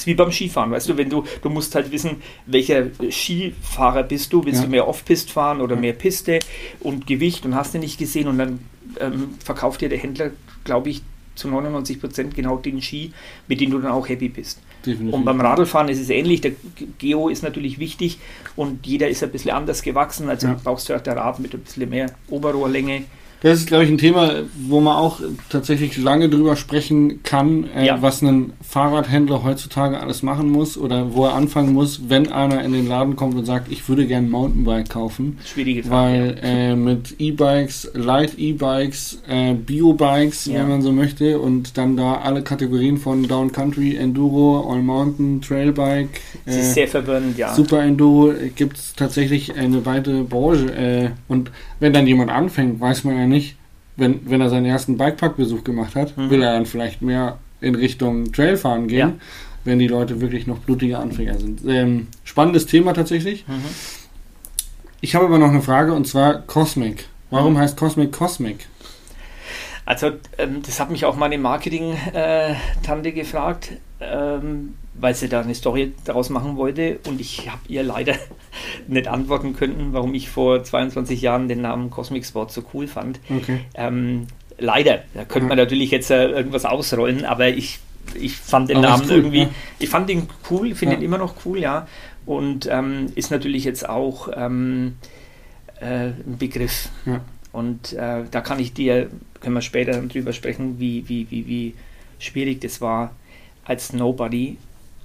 ist wie beim Skifahren, weißt du, wenn du, du musst halt wissen, welcher Skifahrer bist du, willst ja. du mehr Off-Pist fahren oder mehr Piste und Gewicht und hast du nicht gesehen und dann ähm, verkauft dir der Händler, glaube ich, zu 99 Prozent genau den Ski, mit dem du dann auch happy bist. Definitiv. Und beim Radlfahren ist es ähnlich. Der Geo ist natürlich wichtig und jeder ist ein bisschen anders gewachsen. Also ja. brauchst du auch der Rad mit ein bisschen mehr Oberrohrlänge das ist, glaube ich, ein Thema, wo man auch tatsächlich lange drüber sprechen kann, äh, ja. was ein Fahrradhändler heutzutage alles machen muss oder wo er anfangen muss, wenn einer in den Laden kommt und sagt, ich würde gerne ein Mountainbike kaufen. Schwierige Frage. Weil äh, mit E-Bikes, Light E-Bikes, äh, Bio-Bikes, ja. wenn man so möchte, und dann da alle Kategorien von Down Country, Enduro, All Mountain, Trailbike. Das ist äh, sehr verwirrend, ja. Super Enduro, gibt es tatsächlich eine weite Branche. Äh, und wenn dann jemand anfängt, weiß man ja nicht, wenn, wenn er seinen ersten Bikepark-Besuch gemacht hat, mhm. will er dann vielleicht mehr in Richtung Trailfahren gehen, ja. wenn die Leute wirklich noch blutige Anfänger sind. Ähm, spannendes Thema tatsächlich. Mhm. Ich habe aber noch eine Frage und zwar Cosmic. Warum mhm. heißt Cosmic Cosmic? Also, ähm, das hat mich auch meine Marketing-Tante äh, gefragt. Ähm, weil sie da eine Story daraus machen wollte und ich habe ihr leider (laughs) nicht antworten können, warum ich vor 22 Jahren den Namen Cosmic Sport so cool fand. Okay. Ähm, leider, da könnte man natürlich jetzt äh, irgendwas ausrollen, aber ich, ich fand den aber Namen cool, irgendwie, ja. ich fand ihn cool, finde ja. ihn immer noch cool, ja. Und ähm, ist natürlich jetzt auch ähm, äh, ein Begriff. Ja. Und äh, da kann ich dir, können wir später drüber sprechen, wie, wie, wie, wie schwierig das war, als Nobody,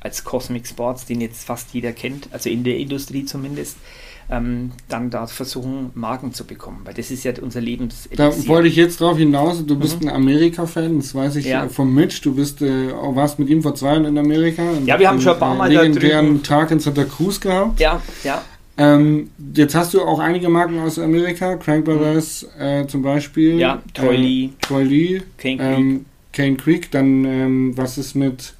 als Cosmic Sports, den jetzt fast jeder kennt, also in der Industrie zumindest, ähm, dann da versuchen, Marken zu bekommen, weil das ist ja unser Lebens. Da wollte ich jetzt drauf hinaus, du bist mhm. ein Amerika-Fan, das weiß ich ja. vom Mitch, du bist, äh, warst mit ihm vor zwei Jahren in Amerika. Ja, wir haben schon ein paar Mal äh, legendären Tag in Santa Cruz gehabt. Ja, ja. Ähm, jetzt hast du auch einige Marken aus Amerika, Crank Brothers mhm. äh, zum Beispiel. Ja, Troy Lee. Äh, Troy Lee. Kane Creek. Ähm, Kane Creek. Dann, ähm, was ist mit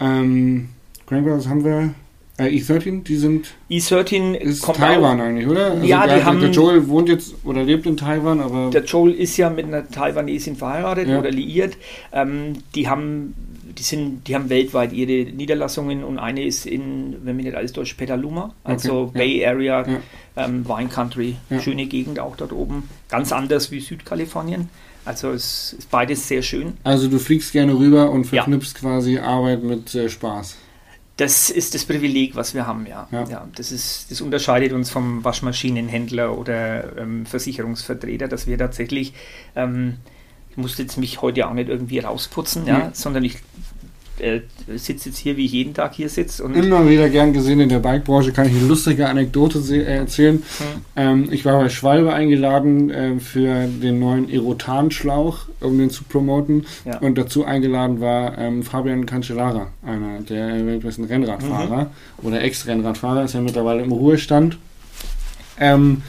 ähm, Crank Brothers haben wir? Äh, E13, die sind. E13 ist Taiwan auch. eigentlich, oder? Also ja, der, die haben. Der Joel wohnt jetzt oder lebt in Taiwan, aber. Der Joel ist ja mit einer Taiwanesin verheiratet Ja. oder liiert. Ähm, die haben. Die, sind, die haben weltweit ihre Niederlassungen und eine ist in, wenn mich nicht alles täuscht, Petaluma, also Okay, ja. Bay Area, Ja. ähm, Wine Country, Ja. schöne Gegend auch dort oben. Ganz anders wie Südkalifornien. Also es ist beides sehr schön. Also du fliegst gerne rüber und Ja. verknüpfst quasi Arbeit mit äh, Spaß. Das ist das Privileg, was wir haben, ja. Ja. das, ist, das unterscheidet uns vom Waschmaschinenhändler oder ähm, Versicherungsvertreter, dass wir tatsächlich, ähm, ich musste jetzt mich heute auch nicht irgendwie rausputzen, ja, Mhm. sondern ich äh, sitze jetzt hier, wie ich jeden Tag hier sitze Immer wieder gern gesehen in der Bikebranche, kann ich eine lustige Anekdote äh, erzählen. Hm. Ähm, ich war bei Schwalbe eingeladen äh, für den neuen Erotan-Schlauch, um den zu promoten. Ja. Und dazu eingeladen war ähm, Fabian Cancellara, einer der weltbesten Rennradfahrer Mhm. oder Ex-Rennradfahrer, ist ja mittlerweile im Ruhestand. Ähm,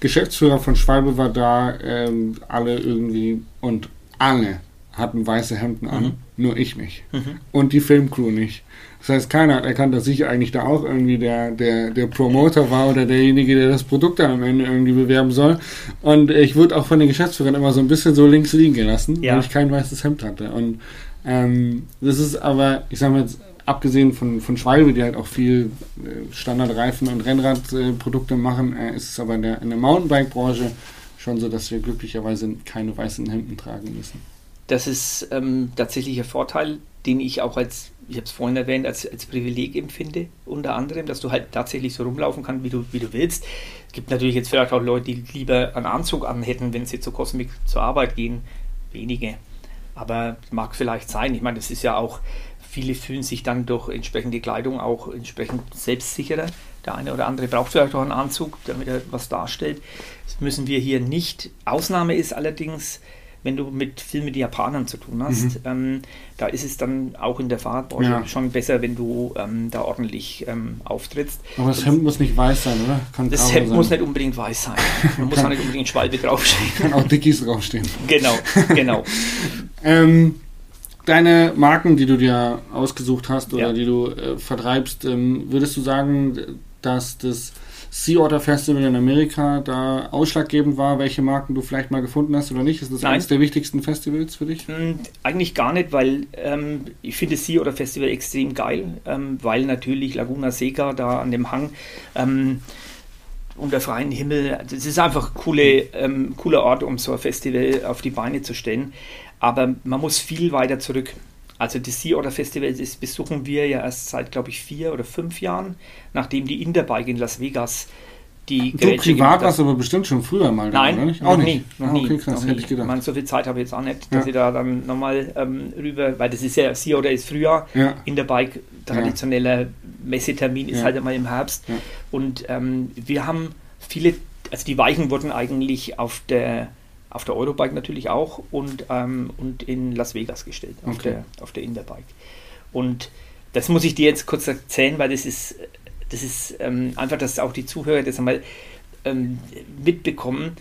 Geschäftsführer von Schwalbe war da, ähm, alle irgendwie und alle hatten weiße Hemden an, Mhm. nur ich nicht. Mhm. Und die Filmcrew nicht. Das heißt, keiner hat erkannt, dass ich eigentlich da auch irgendwie der, der, der Promoter war oder derjenige, der das Produkt dann am Ende irgendwie bewerben soll. Und ich wurde auch von den Geschäftsführern immer so ein bisschen so links liegen gelassen, Ja. weil ich kein weißes Hemd hatte. Und ähm, das ist aber, ich sag mal jetzt, abgesehen von, von Schwalbe, die halt auch viel äh, Standardreifen und Rennradprodukte machen, äh, ist es aber in der, in der Mountainbike-Branche schon so, dass wir glücklicherweise keine weißen Hemden tragen müssen. Das ist ähm, tatsächlich ein Vorteil, den ich auch als, ich habe es vorhin erwähnt, als, als Privileg empfinde, unter anderem, dass du halt tatsächlich so rumlaufen kannst, wie du, wie du willst. Es gibt natürlich jetzt vielleicht auch Leute, die lieber einen Anzug anhätten, wenn sie zur Kosmik zur Arbeit gehen. Wenige. Aber mag vielleicht sein. Ich meine, das ist ja auch, viele fühlen sich dann durch entsprechende Kleidung auch entsprechend selbstsicherer. Der eine oder andere braucht vielleicht auch einen Anzug, damit er was darstellt. Das müssen wir hier nicht. Ausnahme ist allerdings, wenn du mit viel mit Japanern zu tun hast, ähm, da ist es dann auch in der Fahrradbranche Ja. schon besser, wenn du ähm, da ordentlich ähm, auftrittst. Aber das Hemd muss nicht weiß sein, oder? Kann Das Hemd sein. muss nicht unbedingt weiß sein. (laughs) Man muss auch nicht unbedingt Schwalbe draufstehen. (laughs) Kann auch Dickies draufstehen. genau, genau. (laughs) Ähm, deine Marken, die du dir ausgesucht hast oder Ja. die du äh, vertreibst, ähm, würdest du sagen, dass das Sea Otter Festival in Amerika da ausschlaggebend war, welche Marken du vielleicht mal gefunden hast oder nicht? Ist das Nein. eines der wichtigsten Festivals für dich? Hm, Eigentlich gar nicht, weil ähm, ich finde Sea oder Festival extrem geil, ähm, weil natürlich Laguna Seca da an dem Hang ähm, unter freiem Himmel, das ist einfach ein coole, ähm, cooler Ort, um so ein Festival auf die Beine zu stellen. Aber man muss viel weiter zurück. Also das Sea Otter Festival, das besuchen wir ja erst seit, glaube ich, vier oder fünf Jahren, nachdem die Interbike in Las Vegas die Du Grätsche privat warst aber bestimmt schon früher mal da, Nein, nicht? noch nie. Noch Ah, nie. okay, krass, noch hätte nie. ich gedacht. Ich meine, so viel Zeit habe ich jetzt auch nicht, dass Ja. ich da dann nochmal ähm, rüber, weil das ist ja, Sea oder ist Frühjahr, Ja. Interbike, traditioneller Messetermin ist Ja. halt einmal im Herbst. Ja. Und ähm, wir haben viele, also die Weichen wurden eigentlich auf der auf der Eurobike natürlich auch und, ähm, und in Las Vegas gestellt, auf Okay. der, auf der Interbike. Und das muss ich dir jetzt kurz erzählen, weil das ist, das ist ähm, einfach, dass auch die Zuhörer das einmal ähm, mitbekommen.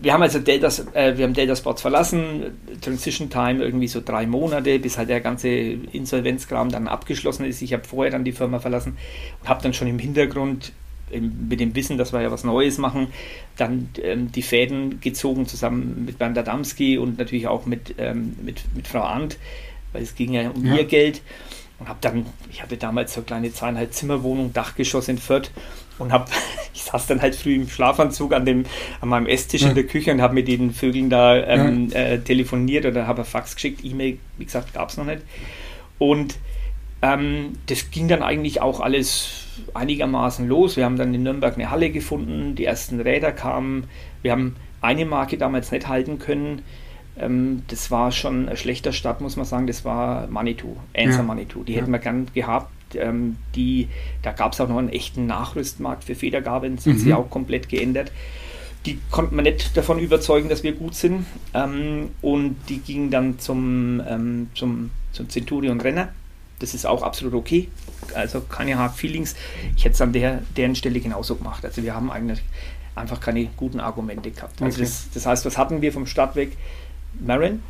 Wir haben also Delta, äh, wir haben Delta Sports verlassen, Transition Time irgendwie so drei Monate, bis halt der ganze Insolvenzkram dann abgeschlossen ist. Ich habe vorher dann die Firma verlassen und habe dann schon im Hintergrund mit dem Wissen, dass wir ja was Neues machen, dann ähm, die Fäden gezogen zusammen mit Bernd Adamski und natürlich auch mit, ähm, mit, mit Frau Arndt, weil es ging ja um Ja. ihr Geld. Und habe dann, ich hatte damals so eine kleine zweieinhalb Zimmerwohnung, Dachgeschoss in Fürth und habe, (laughs) ich saß dann halt früh im Schlafanzug an, dem, an meinem Esstisch Ja. in der Küche und habe mit den Vögeln da ähm, äh, telefoniert oder habe Fax geschickt, E-Mail, wie gesagt, gab es noch nicht. Und Ähm, das ging dann eigentlich auch alles einigermaßen los. Wir haben dann in Nürnberg eine Halle gefunden, die ersten Räder kamen. Wir haben eine Marke damals nicht halten können. Ähm, das war schon ein schlechter Start, muss man sagen. Das war Manitou, Answer ja. Manitou. Die ja. hätten wir gern gehabt. Ähm, die, da gab es auch noch einen echten Nachrüstmarkt für Federgabeln. Das mhm. hat sich auch komplett geändert. Die konnten wir nicht davon überzeugen, dass wir gut sind. Ähm, und die gingen dann zum, ähm, zum, zum Centurion Renner. Das ist auch absolut okay. Also keine Hard Feelings. Ich hätte es an der, deren Stelle genauso gemacht. Also wir haben eigentlich einfach keine guten Argumente gehabt. Also okay. das, das, heißt, was hatten wir vom Start weg? Marin,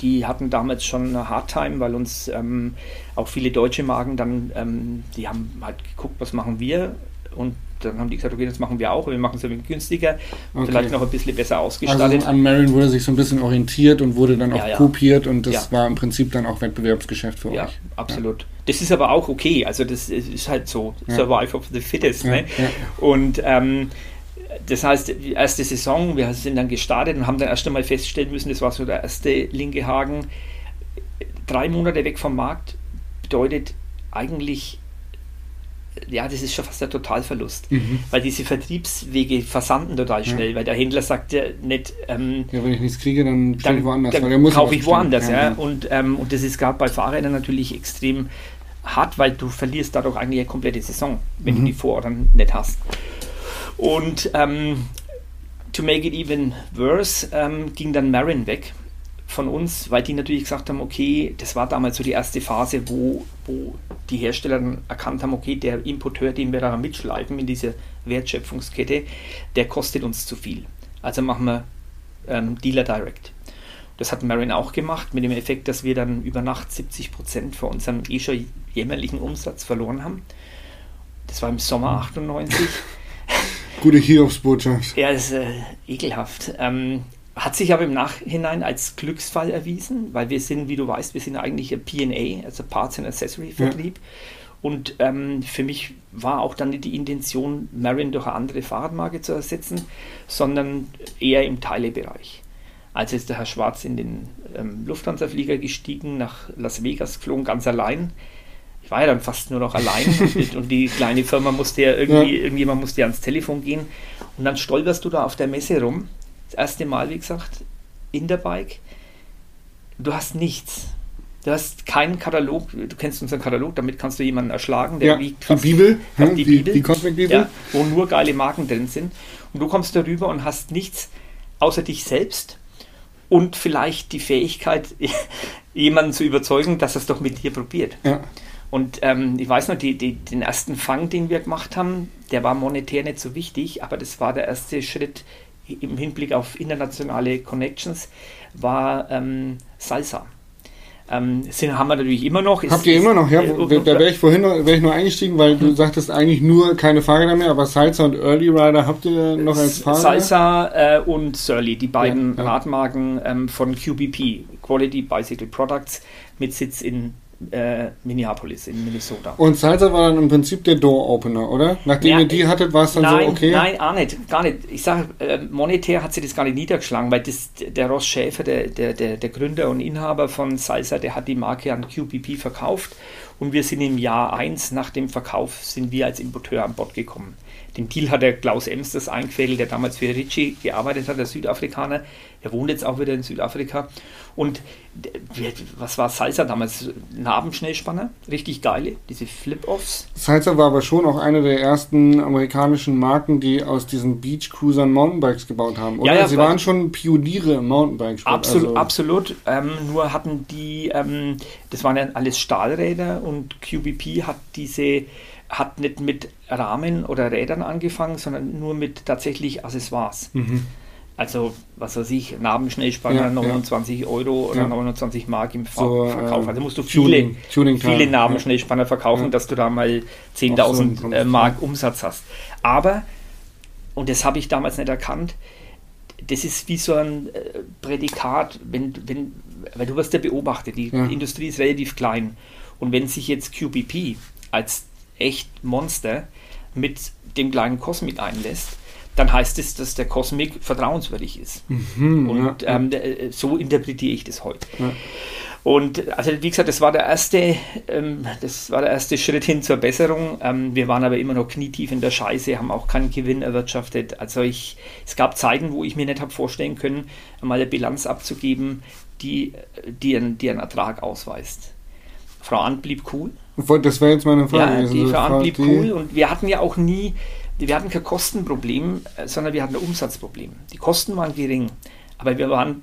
die hatten damals schon eine Hardtime, weil uns ähm, auch viele deutsche Marken dann, ähm, die haben halt geguckt, was machen wir und dann haben die gesagt, okay, das machen wir auch, wir machen es ein bisschen günstiger und okay. vielleicht noch ein bisschen besser ausgestattet. Also an Marin wurde sich so ein bisschen orientiert und wurde dann auch ja, ja. kopiert und das ja. war im Prinzip dann auch Wettbewerbsgeschäft für ja, euch. Absolut. Ja. Das ist aber auch okay, also das ist halt so, Survive of the Fittest. Ne? Und ähm, das heißt, die erste Saison, wir sind dann gestartet und haben dann erst einmal feststellen müssen, das war so der erste linke Haken, drei Monate weg vom Markt bedeutet eigentlich ja, das ist schon fast der Totalverlust. Mhm. Weil diese Vertriebswege versanden total schnell, ja. weil der Händler sagt ja nicht. Ähm, ja, wenn ich nichts kriege, dann stelle ich woanders. Dann kaufe ich woanders, ja. ja. Und, ähm, und das ist gerade bei Fahrrädern natürlich extrem hart, weil du verlierst dadurch eigentlich eine komplette Saison, wenn mhm. du die Vorordern nicht hast. Und ähm, to make it even worse, ähm, ging dann Marin weg von uns, weil die natürlich gesagt haben, okay, das war damals so die erste Phase, wo, wo die Hersteller dann erkannt haben, okay, der Importeur, den wir da mitschleifen in dieser Wertschöpfungskette, der kostet uns zu viel. Also machen wir ähm, Dealer Direct. Das hat Marin auch gemacht, mit dem Effekt, dass wir dann über Nacht 70 Prozent von unserem eh schon jämmerlichen Umsatz verloren haben. Das war im Sommer 98. Gute Hiobsbotschaft. Ja, das ist äh, ekelhaft. Ähm, hat sich aber im Nachhinein als Glücksfall erwiesen, weil wir sind, wie du weißt, wir sind eigentlich PA, also Parts and Accessory Vertrieb. Ja. Und ähm, für mich war auch dann nicht die Intention, Marin durch eine andere Fahrradmarke zu ersetzen, sondern eher im Teilebereich. Als ist der Herr Schwarz in den ähm, Lufthansa-Flieger gestiegen, nach Las Vegas geflogen, ganz allein. Ich war ja dann fast nur noch allein (laughs) und, und die kleine Firma musste ja irgendwie, ja. irgendjemand musste ja ans Telefon gehen. Und dann stolperst du da auf der Messe rum erste Mal, wie gesagt, in der Bike. Du hast nichts. Du hast keinen Katalog, du kennst unseren Katalog, damit kannst du jemanden erschlagen, der ja, wiegt die Bibel, ja, die, die, Bibel, die Bibel. Ja, wo nur geile Marken drin sind. Und du kommst darüber und hast nichts außer dich selbst und vielleicht die Fähigkeit, (laughs) jemanden zu überzeugen, dass er es doch mit dir probiert. Ja. Und ähm, ich weiß noch, die, die, den ersten Fang, den wir gemacht haben, der war monetär nicht so wichtig, aber das war der erste Schritt im Hinblick auf internationale Connections war ähm, Salsa. Ähm, sind, haben wir natürlich immer noch. Habt ist, ihr immer noch, ja? Äh, da wäre ich vorhin noch, wär ich nur eingestiegen, weil du hm. sagtest eigentlich nur keine Fahrräder mehr, aber Salsa und Early Rider habt ihr noch als Fahrräder? Salsa äh, und Surly, die beiden ja, ja. Radmarken ähm, von QBP, Quality Bicycle Products, mit Sitz in äh, Minneapolis in Minnesota. Und Salsa war dann im Prinzip der Door-Opener, oder? Nachdem ja, ihr die hattet, war es dann nein, so okay? Nein, auch nicht, gar nicht. Ich sage, äh, monetär hat sie das gar nicht niedergeschlagen, weil das, der Ross Schäfer, der, der, der, der Gründer und Inhaber von Salsa, der hat die Marke an QPP verkauft und wir sind im Jahr 1 nach dem Verkauf sind wir als Importeur an Bord gekommen. Den Deal hat der Klaus Emsters eingefädelt, der damals für Ritchie gearbeitet hat, der Südafrikaner. Er wohnt jetzt auch wieder in Südafrika. Und was war Salsa damals? Nabenschnellspanner, richtig geile, diese Flip-Offs. Salsa war aber schon auch eine der ersten amerikanischen Marken, die aus diesen Beach Cruisern Mountainbikes gebaut haben. Oder? Ja, ja, Sie waren schon Pioniere im Mountainbike-Sport. Absolut, also. absolut. Ähm, nur hatten die, ähm, das waren ja alles Stahlräder und QBP hat diese hat nicht mit Rahmen oder Rädern angefangen, sondern nur mit tatsächlich Accessoires. Mhm. Also, was weiß ich, Nabenschnellspanner, ja, 29 ja. Euro oder ja. 29 Mark im so, Verkauf. Äh, also musst du viele, Tuning, viele Nabenschnellspanner verkaufen, dass du da mal 10.000 so äh, Mark Umsatz hast. Aber, und das habe ich damals nicht erkannt, das ist wie so ein äh, Prädikat, wenn, wenn, weil du wirst ja beobachtet, die Industrie ist relativ klein. Und wenn sich jetzt QBP als echt Monster mit dem kleinen Cosmic einlässt, dann heißt es, dass der Cosmic vertrauenswürdig ist. Mhm, und ja, ähm, äh, so interpretiere ich das heute. Ja. Und also wie gesagt, das war der erste, ähm, das war der erste Schritt hin zur Besserung. Ähm, wir waren aber immer noch knietief in der Scheiße, haben auch keinen Gewinn erwirtschaftet. Also ich, es gab Zeiten, wo ich mir nicht habe vorstellen können, mal eine Bilanz abzugeben, die, die, einen, die einen Ertrag ausweist. Frau Ant blieb cool. Das wäre jetzt meine Frage. Ja, die also, Frau Ant blieb cool und wir hatten ja auch nie, wir hatten kein Kostenproblem, äh, sondern wir hatten ein Umsatzproblem. Die Kosten waren gering, aber wir waren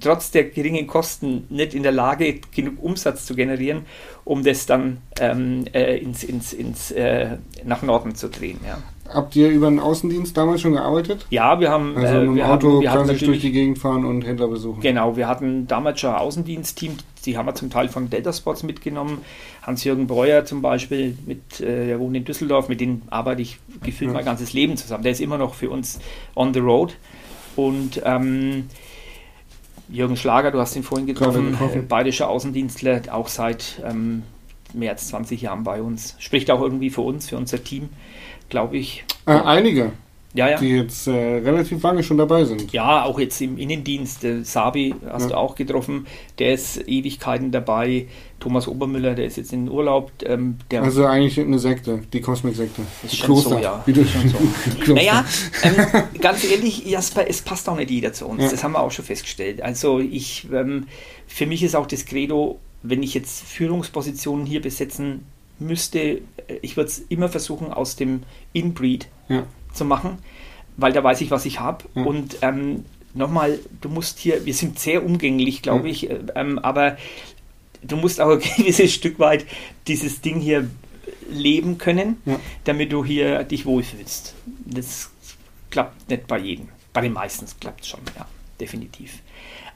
trotz der geringen Kosten nicht in der Lage, genug Umsatz zu generieren, um das dann ähm, äh, ins, ins, ins, äh, nach Norden zu drehen. Ja. Habt ihr über den Außendienst damals schon gearbeitet? Ja, wir haben. Also mit äh, dem Auto klassisch durch die Gegend fahren und Händler besuchen. Genau, wir hatten damals schon ein Außendienstteam, die haben wir zum Teil von Delta Sports mitgenommen. Hans-Jürgen Breuer zum Beispiel, mit, äh, der wohnt in Düsseldorf, mit dem arbeite ich gefühlt ja. mein ganzes Leben zusammen. Der ist immer noch für uns on the road. Und ähm, Jürgen Schlager, du hast ihn vorhin getroffen, äh, bayerischer Außendienstler, auch seit ähm, mehr als 20 Jahren bei uns. Spricht auch irgendwie für uns, für unser Team, glaube ich. Äh, einige ja, ja. die jetzt äh, relativ lange schon dabei sind. Ja, auch jetzt im Innendienst. Der Sabi hast ja. du auch getroffen, der ist Ewigkeiten dabei. Thomas Obermüller, der ist jetzt in Urlaub. Ähm, also eigentlich eine Sekte, die Kosmik-Sekte. Ist schon Kloster, so, ja. Wie du schon so. (laughs) naja, ähm, ganz ehrlich, Jasper, es passt auch nicht jeder zu uns. Ja. Das haben wir auch schon festgestellt. Also ich, ähm, für mich ist auch das Credo, wenn ich jetzt Führungspositionen hier besetzen müsste, äh, ich würde es immer versuchen aus dem Inbreed ja zu machen, weil da weiß ich, was ich habe. Mhm. Und ähm, nochmal, du musst hier, wir sind sehr umgänglich, glaube mhm. ich, ähm, aber du musst auch (laughs) ein gewisses Stück weit dieses Ding hier leben können, ja. damit du hier dich wohlfühlst. Das klappt nicht bei jedem. Bei den meisten klappt es schon, ja, definitiv.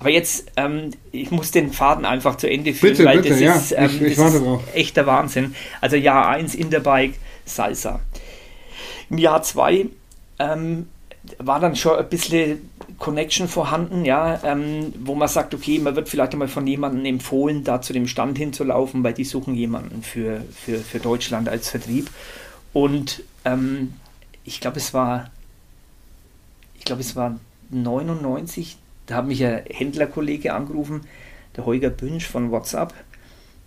Aber jetzt, ähm, ich muss den Faden einfach zu Ende führen, bitte, weil bitte, das, ja. ist, ähm, ich, ich das ist echter Wahnsinn. Also Jahr 1 Interbike, Salsa. Im Jahr 2 ähm, war dann schon ein bisschen Connection vorhanden, ja, ähm, wo man sagt, okay, man wird vielleicht einmal von jemandem empfohlen, da zu dem Stand hinzulaufen, weil die suchen jemanden für, für, für Deutschland als Vertrieb. Und ähm, ich glaube, es war, ich glaube, es war 99, da hat mich ein Händlerkollege angerufen, der Holger Bünsch von WhatsApp,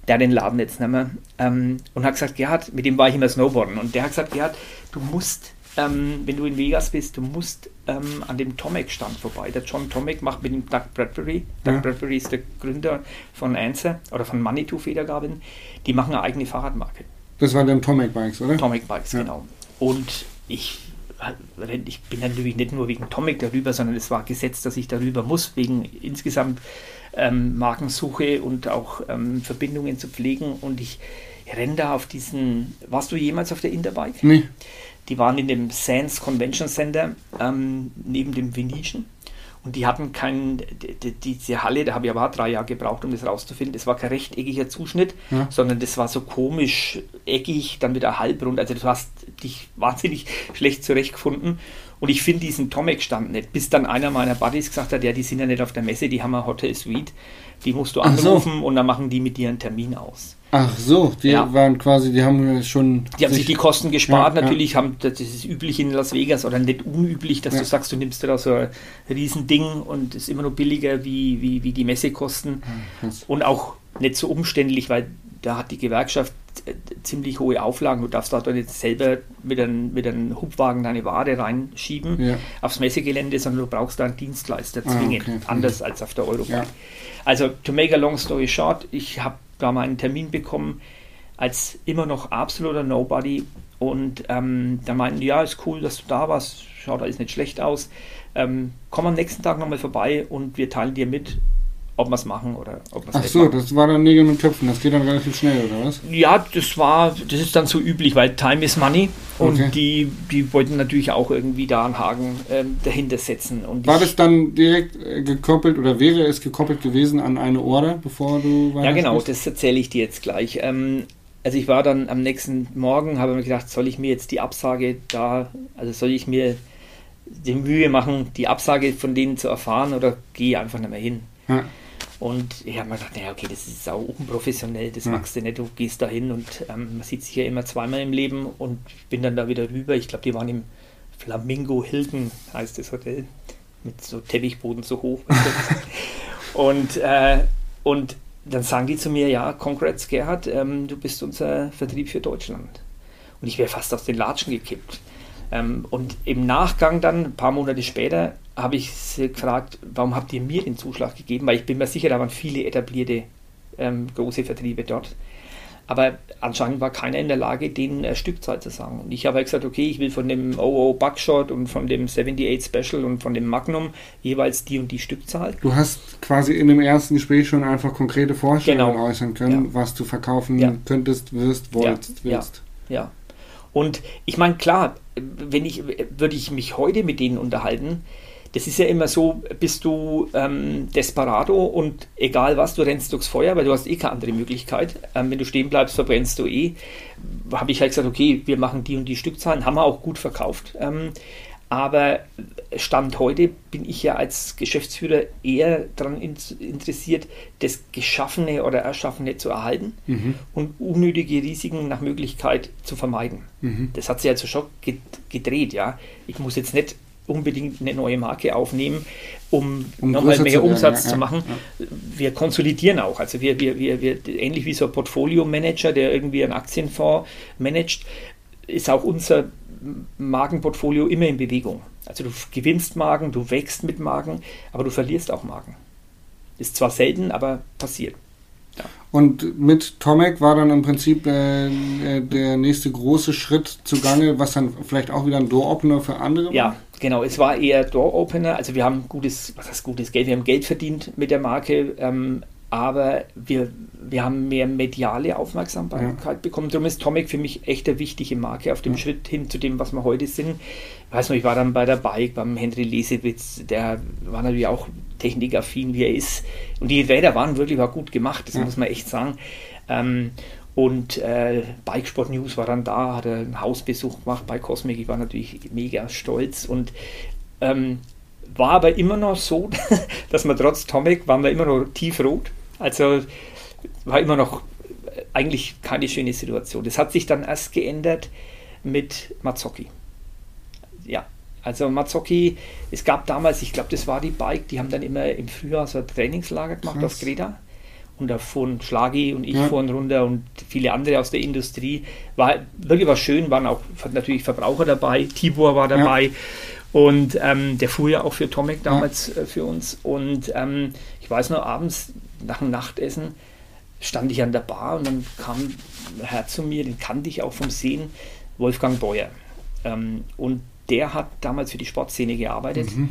der hat den Laden jetzt nicht mehr, ähm, und hat gesagt, Gerhard, mit dem war ich immer Snowboarden, und der hat gesagt, Gerhard, du musst ähm, wenn du in Vegas bist, du musst ähm, an dem Tomek-Stand vorbei. Der John Tomek macht mit dem Doug Bradbury. Doug ja. Bradbury ist der Gründer von Answer oder von Manitou Federgabeln. Die machen eine eigene Fahrradmarke. Das waren dann Tomek Bikes, oder? Tomek Bikes, ja. genau. Und ich, ich bin natürlich nicht nur wegen Tomek darüber, sondern es war gesetzt, dass ich darüber muss, wegen insgesamt ähm, Markensuche und auch ähm, Verbindungen zu pflegen. Und ich renne da auf diesen. Warst du jemals auf der Interbike? Nee. Die waren in dem Sands Convention Center ähm, neben dem Venetian. Und die hatten keinen, die, diese Halle, da habe ich aber drei Jahre gebraucht, um das rauszufinden. Das war kein rechteckiger Zuschnitt, ja. sondern das war so komisch eckig, dann wieder halbrund. Also du hast dich wahnsinnig schlecht zurechtgefunden. Und ich finde diesen Tomek-Stand nicht, bis dann einer meiner Buddies gesagt hat, ja, die sind ja nicht auf der Messe, die haben eine Hotel Suite. Die musst du anrufen so. und dann machen die mit dir einen Termin aus. Ach so, die ja. waren quasi, die haben schon. Die haben sich die Kosten gespart, ja, natürlich, ja. haben, das ist üblich in Las Vegas oder nicht unüblich, dass du sagst, du nimmst da so ein Riesending und ist immer noch billiger wie, wie, wie die Messekosten. und auch nicht so umständlich, weil da hat die Gewerkschaft äh, ziemlich hohe Auflagen. Du darfst da nicht selber mit einem, mit einem Hubwagen deine Ware reinschieben ja. aufs Messegelände, sondern du brauchst da einen Dienstleister ah, zwingend, ah, okay. anders als auf der Europol. Ja. Also, to make a long story short, ich habe da mal einen Termin bekommen als immer noch absoluter Nobody. Und ähm, da meinten ja, ist cool, dass du da warst, schaut alles nicht schlecht aus, ähm, komm am nächsten Tag nochmal vorbei und wir teilen dir mit, ob wir es machen oder ob wir es Ach so, machen. das war dann Nägel mit Köpfen, das geht dann relativ schnell, oder was? Ja, das war, das ist dann so üblich, weil Time is Money und okay. die, die wollten natürlich auch irgendwie da einen Haken äh, dahinter setzen. Und war das dann direkt äh, gekoppelt oder wäre es gekoppelt gewesen an eine Order, bevor du Ja, genau, bist? das erzähle ich dir jetzt gleich. Ähm, also ich war dann am nächsten Morgen, habe mir gedacht, soll ich mir jetzt die Absage da, also soll ich mir die Mühe machen, die Absage von denen zu erfahren oder gehe einfach nicht mehr hin? Ja. Und ich habe mir gedacht, naja, okay, das ist sau unprofessionell, das ja. magst du nicht, du gehst da hin und ähm, man sieht sich ja immer zweimal im Leben und ich bin dann da wieder rüber. Ich glaube, die waren im Flamingo Hilton, heißt das Hotel, mit so Teppichboden so hoch. (laughs) und, äh, und dann sagen die zu mir, ja, congrats Gerhard, ähm, du bist unser Vertrieb für Deutschland. Und ich wäre fast aus den Latschen gekippt. Ähm, und im Nachgang dann, ein paar Monate später, habe ich sie gefragt, warum habt ihr mir den Zuschlag gegeben? Weil ich bin mir sicher, da waren viele etablierte ähm, große Vertriebe dort. Aber anscheinend war keiner in der Lage, denen eine Stückzahl zu sagen. Und ich habe halt gesagt, okay, ich will von dem OO Buckshot und von dem 78 Special und von dem Magnum jeweils die und die Stückzahl. Du hast quasi in dem ersten Gespräch schon einfach konkrete Vorstellungen Genau. äußern können, Ja. was du verkaufen Ja. könntest, wirst, wolltest, Ja. willst. Ja. Und ich meine, klar, wenn ich, würde ich mich heute mit denen unterhalten, das ist ja immer so, bist du ähm, Desperado und egal was, du rennst durchs Feuer, weil du hast eh keine andere Möglichkeit. Ähm, wenn du stehen bleibst, verbrennst du eh. Habe ich halt gesagt, okay, wir machen die und die Stückzahlen, haben wir auch gut verkauft. Ähm, aber Stand heute bin ich ja als Geschäftsführer eher daran in, interessiert, das Geschaffene oder Erschaffene zu erhalten Mhm. und unnötige Risiken nach Möglichkeit zu vermeiden. Mhm. Das hat sich also schon ge- gedreht, ja. Ich muss jetzt nicht unbedingt eine neue Marke aufnehmen, um, Um nochmal mehr werden, Umsatz ja, zu ja, machen. Wir konsolidieren auch. Also wir, wir, wir, wir ähnlich wie so ein Portfolio-Manager, der irgendwie einen Aktienfonds managt, ist auch unser Markenportfolio immer in Bewegung. Also du gewinnst Marken, du wächst mit Marken, aber du verlierst auch Marken. Ist zwar selten, aber passiert. Und mit Tomek war dann im Prinzip äh, äh, der nächste große Schritt zugange, was dann vielleicht auch wieder ein Door-Opener für andere war. Ja, genau. Es war eher Door-Opener. Also wir haben gutes, was heißt gutes Geld? Wir haben Geld verdient mit der Marke, ähm, aber wir, wir haben mehr mediale Aufmerksamkeit bekommen. Darum ist Tomek für mich echt eine wichtige Marke auf dem Ja. Schritt hin zu dem, was wir heute sind. Ich weiß noch, ich war dann bei der Bike, beim Henry Lesewitz, der war natürlich auch technikaffin, wie er ist. Und die Räder waren wirklich auch gut gemacht, das Ja. muss man echt sagen. Ähm, und äh, Bikesport News war dann da, hat er einen Hausbesuch gemacht bei Cosmic. Ich war natürlich mega stolz und ähm, war aber immer noch so, (laughs) dass wir trotz Tomek waren wir immer noch tiefrot. Also war immer noch äh, eigentlich keine schöne Situation. Das hat sich dann erst geändert mit Mazzocchi. Ja, also Mazzocchi, es gab damals, ich glaube, das war die Bike, die haben dann immer im Frühjahr so ein Trainingslager gemacht Krass. auf Greta. Und da fuhren Schlagi und ich Ja. fuhren runter und viele andere aus der Industrie. War wirklich was schön, waren auch natürlich Verbraucher dabei, Tibor war Ja. dabei. Und ähm, der fuhr ja auch für Tomek damals äh, für uns. Und ähm, ich weiß noch, abends nach dem Nachtessen stand ich an der Bar und dann kam ein Herr zu mir, den kannte ich auch vom Sehen, Wolfgang Beuer. Ähm, und der hat damals für die Sportszene gearbeitet Mhm.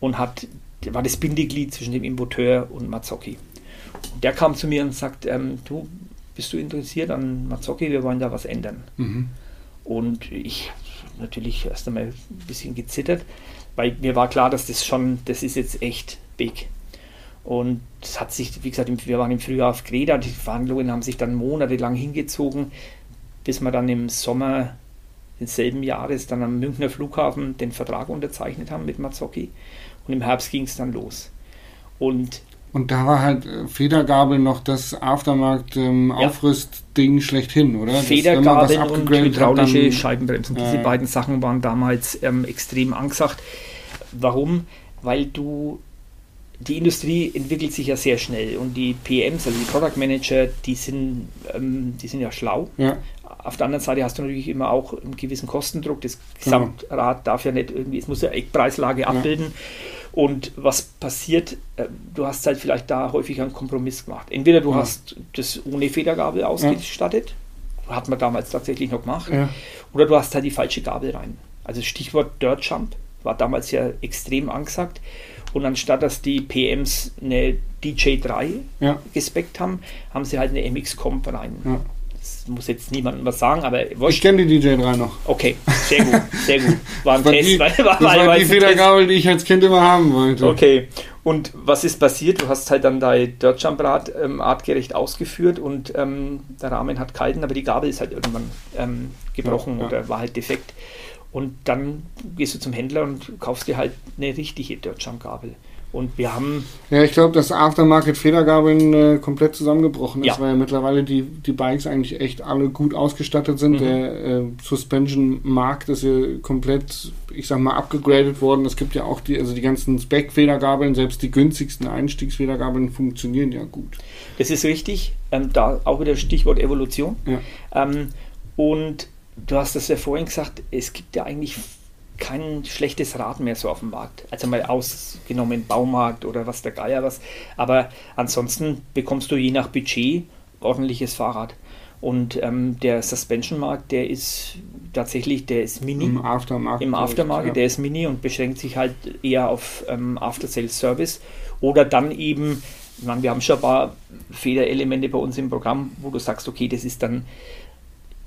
und hat, war das Bindeglied zwischen dem Importeur und Mazzocchi. Und der kam zu mir und sagt, ähm, du, bist du interessiert an Mazzocchi, wir wollen da was ändern. Mhm. Und ich natürlich erst einmal ein bisschen gezittert, weil mir war klar, dass das schon, das ist jetzt echt big. Und es hat sich, wie gesagt, wir waren im Frühjahr auf Greta, die Verhandlungen haben sich dann monatelang hingezogen, bis wir dann im Sommer desselben Jahres dann am Münchner Flughafen den Vertrag unterzeichnet haben mit Mazzocchi. Und im Herbst ging es dann los. Und Und da war halt äh, Federgabel noch das Aftermarkt-Aufrüstding schlechthin, oder? Das, wenn man was Federgabeln und hat, hydraulische dann- Scheibenbremsen. Diese Ja. beiden Sachen waren damals ähm, extrem angesagt. Warum? Weil du die Industrie entwickelt sich ja sehr schnell und die PMs, also die Product Manager, die sind, ähm, die sind ja schlau. Ja, Auf der anderen Seite hast du natürlich immer auch einen gewissen Kostendruck. Das Gesamtrad darf ja nicht irgendwie, es muss ja Eckpreislage abbilden. Und was passiert, äh, du hast halt vielleicht da häufig einen Kompromiss gemacht. Entweder du Ja. hast das ohne Federgabel ausgestattet, hat man damals tatsächlich noch gemacht, ja. oder du hast halt die falsche Gabel rein. Also Stichwort Dirt Jump war damals ja extrem angesagt. Und anstatt dass die PMs eine DJ3 ja. gespeckt haben, haben sie halt eine MX Comp rein. ja. Das muss jetzt niemandem was sagen, aber Ich kenne die DJ3 noch. Okay, sehr gut, sehr gut. War ein Das war Test, die, (laughs) das war- war war die. Federgabel, die ich als Kind immer haben wollte. Okay, und was ist passiert? Du hast halt dann dein Dirt Jump Rad ähm, artgerecht ausgeführt und ähm, der Rahmen hat gehalten, aber die Gabel ist halt irgendwann ähm, gebrochen Ja, ja. oder war halt defekt. Und dann gehst du zum Händler und kaufst dir halt eine richtige Dirt Jump Gabel. Und wir haben. Ja, ich glaube, dass Aftermarket Federgabeln äh, komplett zusammengebrochen ist, Ja. weil ja mittlerweile die, die Bikes eigentlich echt alle gut ausgestattet sind. Mhm. Der äh, Suspension-Markt ist ja komplett, ich sag mal, abgegradet worden. Es gibt ja auch die, also die ganzen Spec-Federgabeln, selbst die günstigsten Einstiegsfedergabeln funktionieren ja gut. Das ist richtig. Ähm, da auch wieder Stichwort Evolution. Ja. Ähm, und du hast das ja vorhin gesagt, es gibt ja eigentlich kein schlechtes Rad mehr so auf dem Markt. Also mal ausgenommen Baumarkt oder was der Geier was. Aber ansonsten bekommst du je nach Budget ordentliches Fahrrad. Und ähm, der Suspension-Markt, der ist tatsächlich, der ist mini. Im Aftermarket. Im Aftermarket, ja. der ist mini und beschränkt sich halt eher auf ähm, After-Sales-Service oder dann eben, ich meine, wir haben schon ein paar Federelemente bei uns im Programm, wo du sagst, okay, das ist dann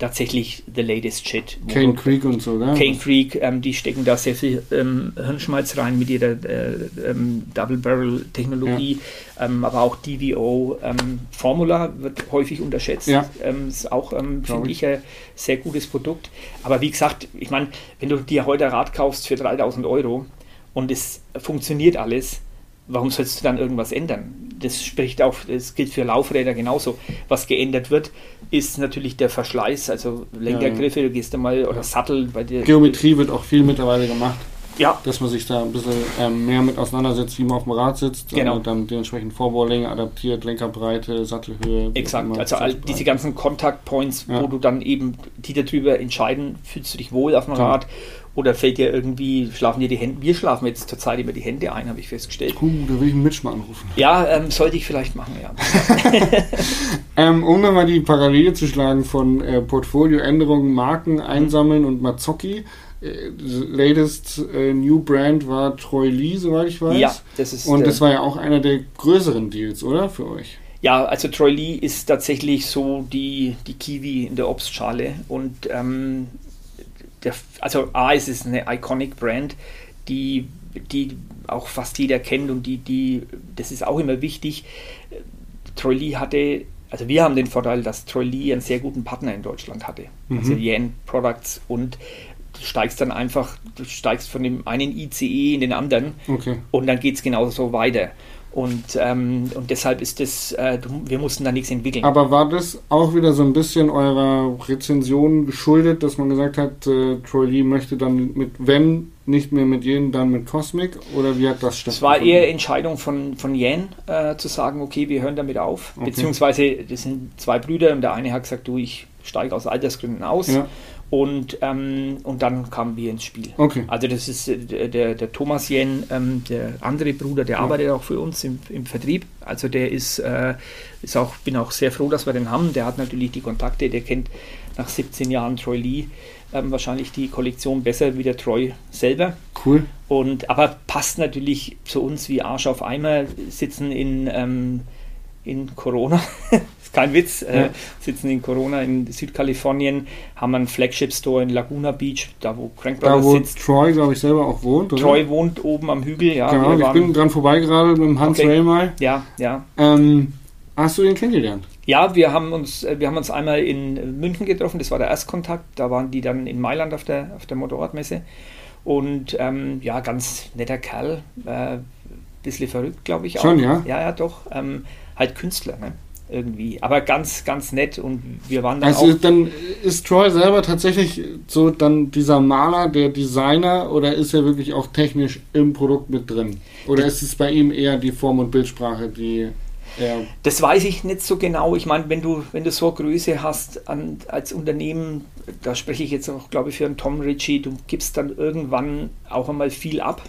tatsächlich the latest shit. Du- Creek und so, ne? Cane Creek, ähm, die stecken da sehr viel ähm, Hirnschmalz rein mit ihrer äh, ähm, Double Barrel Technologie, ähm, aber auch DVO ähm, Formula wird häufig unterschätzt. Ja. Ähm, ist auch, finde ich. ich, ein sehr gutes Produkt. Aber wie gesagt, ich meine, wenn du dir heute ein Rad kaufst für 3000 Euro und es funktioniert alles, warum sollst du dann irgendwas ändern? Das spricht auch, das gilt für Laufräder genauso. Was geändert wird, ist natürlich der Verschleiß, also Lenkergriffe, du gehst einmal oder Sattel bei dir. Geometrie wird auch viel mittlerweile gemacht, Ja, dass man sich da ein bisschen ähm, mehr mit auseinandersetzt, wie man auf dem Rad sitzt. Genau. Und dann dementsprechend Vorbaulänge adaptiert, Lenkerbreite, Sattelhöhe. exakt. Also all diese ganzen Contact Points, Ja. wo du dann eben die darüber entscheiden, fühlst du dich wohl auf dem Ja. Oder fällt dir irgendwie, schlafen dir die Hände, wir schlafen jetzt zurzeit immer die Hände ein, habe ich festgestellt. Uh, da will ich einen Mitch mal anrufen. Ja, ähm, sollte ich vielleicht machen, ja. (laughs) Ähm, um nochmal die Parallele zu schlagen von äh, Portfolioänderungen, Marken einsammeln und Mazzocchi. Äh, latest äh, New Brand war Troy Lee, soweit ich weiß. Ja, das ist. Und äh, das war ja auch einer der größeren Deals, oder? Für euch? Ja, also Troy Lee ist tatsächlich so die, die Kiwi in der Obstschale. Und ähm, der, also A, es ist eine iconic Brand, die, die auch fast jeder kennt und die, die, das ist auch immer wichtig. Troy Lee hatte, also wir haben den Vorteil, dass Troy Lee einen sehr guten Partner in Deutschland hatte. Also Yen Products und du steigst dann einfach, du steigst von dem einen ICE in den anderen Okay. und dann geht es genauso weiter. Und, ähm, und deshalb ist das, äh, wir mussten da nichts entwickeln. Aber war das auch wieder so ein bisschen eurer Rezension geschuldet, dass man gesagt hat, äh, Troy Lee möchte dann mit, wenn nicht mehr mit jenen, dann mit Cosmic? Oder wie hat das Es war stattgefunden? eher Entscheidung von, von Yen äh, zu sagen, okay, wir hören damit auf. Okay. Beziehungsweise, das sind zwei Brüder und der eine hat gesagt, du, ich steige aus Altersgründen aus. Ja. Und, ähm, und dann kamen wir ins Spiel. Okay. Also das ist äh, der, der, Thomas Yen, ähm, der andere Bruder, der Ja. arbeitet auch für uns im, im Vertrieb. Also der ist, äh, ist auch, bin auch sehr froh, dass wir den haben. Der hat natürlich die Kontakte, der kennt nach 17 Jahren Troy Lee ähm, wahrscheinlich die Kollektion besser wie der Troy selber. Cool. Und, aber passt natürlich zu uns wie Arsch auf Eimer, sitzen in, ähm, in Corona, (laughs) ist kein Witz, äh, Ja. sitzen in Corona in Südkalifornien, haben einen Flagship-Store in Laguna Beach, da wo Crank Da, Brothers wo sitzt. Troy, glaube ich, selber auch wohnt, oder? Troy wohnt oben am Hügel, ja. genau, ich waren- bin dran vorbei gerade mit dem Hans Okay. Ray mal. ja, ja. Ähm, hast du den kennengelernt? Ja, wir haben uns, äh, wir haben uns einmal in München getroffen, das war der Erstkontakt. Da waren die dann in Mailand auf der, auf der Motorradmesse. Und ähm, ja, ganz netter Kerl, äh, bisschen verrückt, glaube ich auch. Schon, ja? Ja, ja, doch. Ähm, halt Künstler, ne? Irgendwie. Aber ganz, ganz nett und wir waren dann Also auch. dann ist Troy selber tatsächlich so dann dieser Maler, der Designer oder ist er wirklich auch technisch im Produkt mit drin? Oder ist es bei ihm eher die Form- und Bildsprache, die er Das weiß ich nicht so genau. Ich meine, wenn du, wenn du so Größe hast an, als Unternehmen, da spreche ich jetzt auch, glaube ich, für einen Tom Ritchie, du gibst dann irgendwann auch einmal viel ab.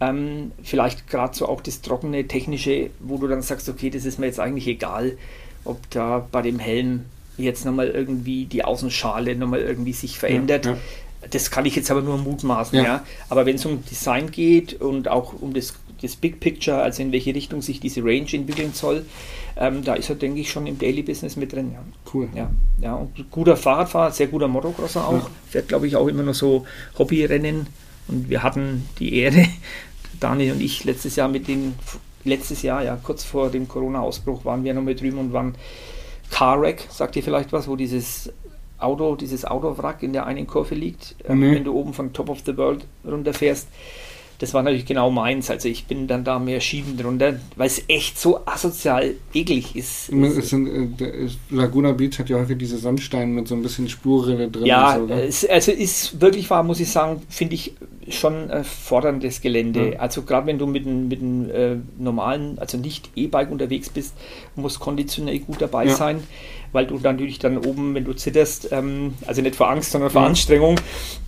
Ähm, vielleicht gerade so auch das trockene, technische, wo du dann sagst, okay, das ist mir jetzt eigentlich egal, ob da bei dem Helm jetzt nochmal irgendwie die Außenschale nochmal irgendwie sich verändert. ja. Das kann ich jetzt aber nur mutmaßen, Ja. ja. Aber wenn es um Design geht und auch um das, das Big Picture, also in welche Richtung sich diese Range entwickeln soll, ähm, da ist er, denke ich, schon im Daily Business mit drin. Ja. cool. Ja, ja, und guter Fahrradfahrer, sehr guter Motocrosser auch. Ja. Fährt, glaube ich, auch immer nur so Hobbyrennen. Und wir hatten die Ehre, Daniel und ich, letztes Jahr mit den, letztes Jahr, ja, kurz vor dem Corona-Ausbruch, waren wir noch mit drüben und waren Car Wreck, sagt ihr vielleicht was, wo dieses Auto, dieses Autowrack in der einen Kurve liegt, ähm, Nee. wenn du oben von Top of the World runterfährst. Das war natürlich genau meins. Also ich bin dann da mehr Schienen drunter, weil es echt so asozial eklig ist. Sind, äh, Laguna Beach hat ja häufig diese Sandsteine mit so ein bisschen Spurrille drin. Ja, so, ne? es, also ist wirklich wahr, muss ich sagen, finde ich schon äh, forderndes Gelände. Ja. Also gerade wenn du mit einem mit äh, normalen, also nicht E-Bike unterwegs bist, muss konditionell gut dabei Ja. sein, weil du dann natürlich dann oben, wenn du zitterst, ähm, also nicht vor Angst, sondern vor Ja. Anstrengung,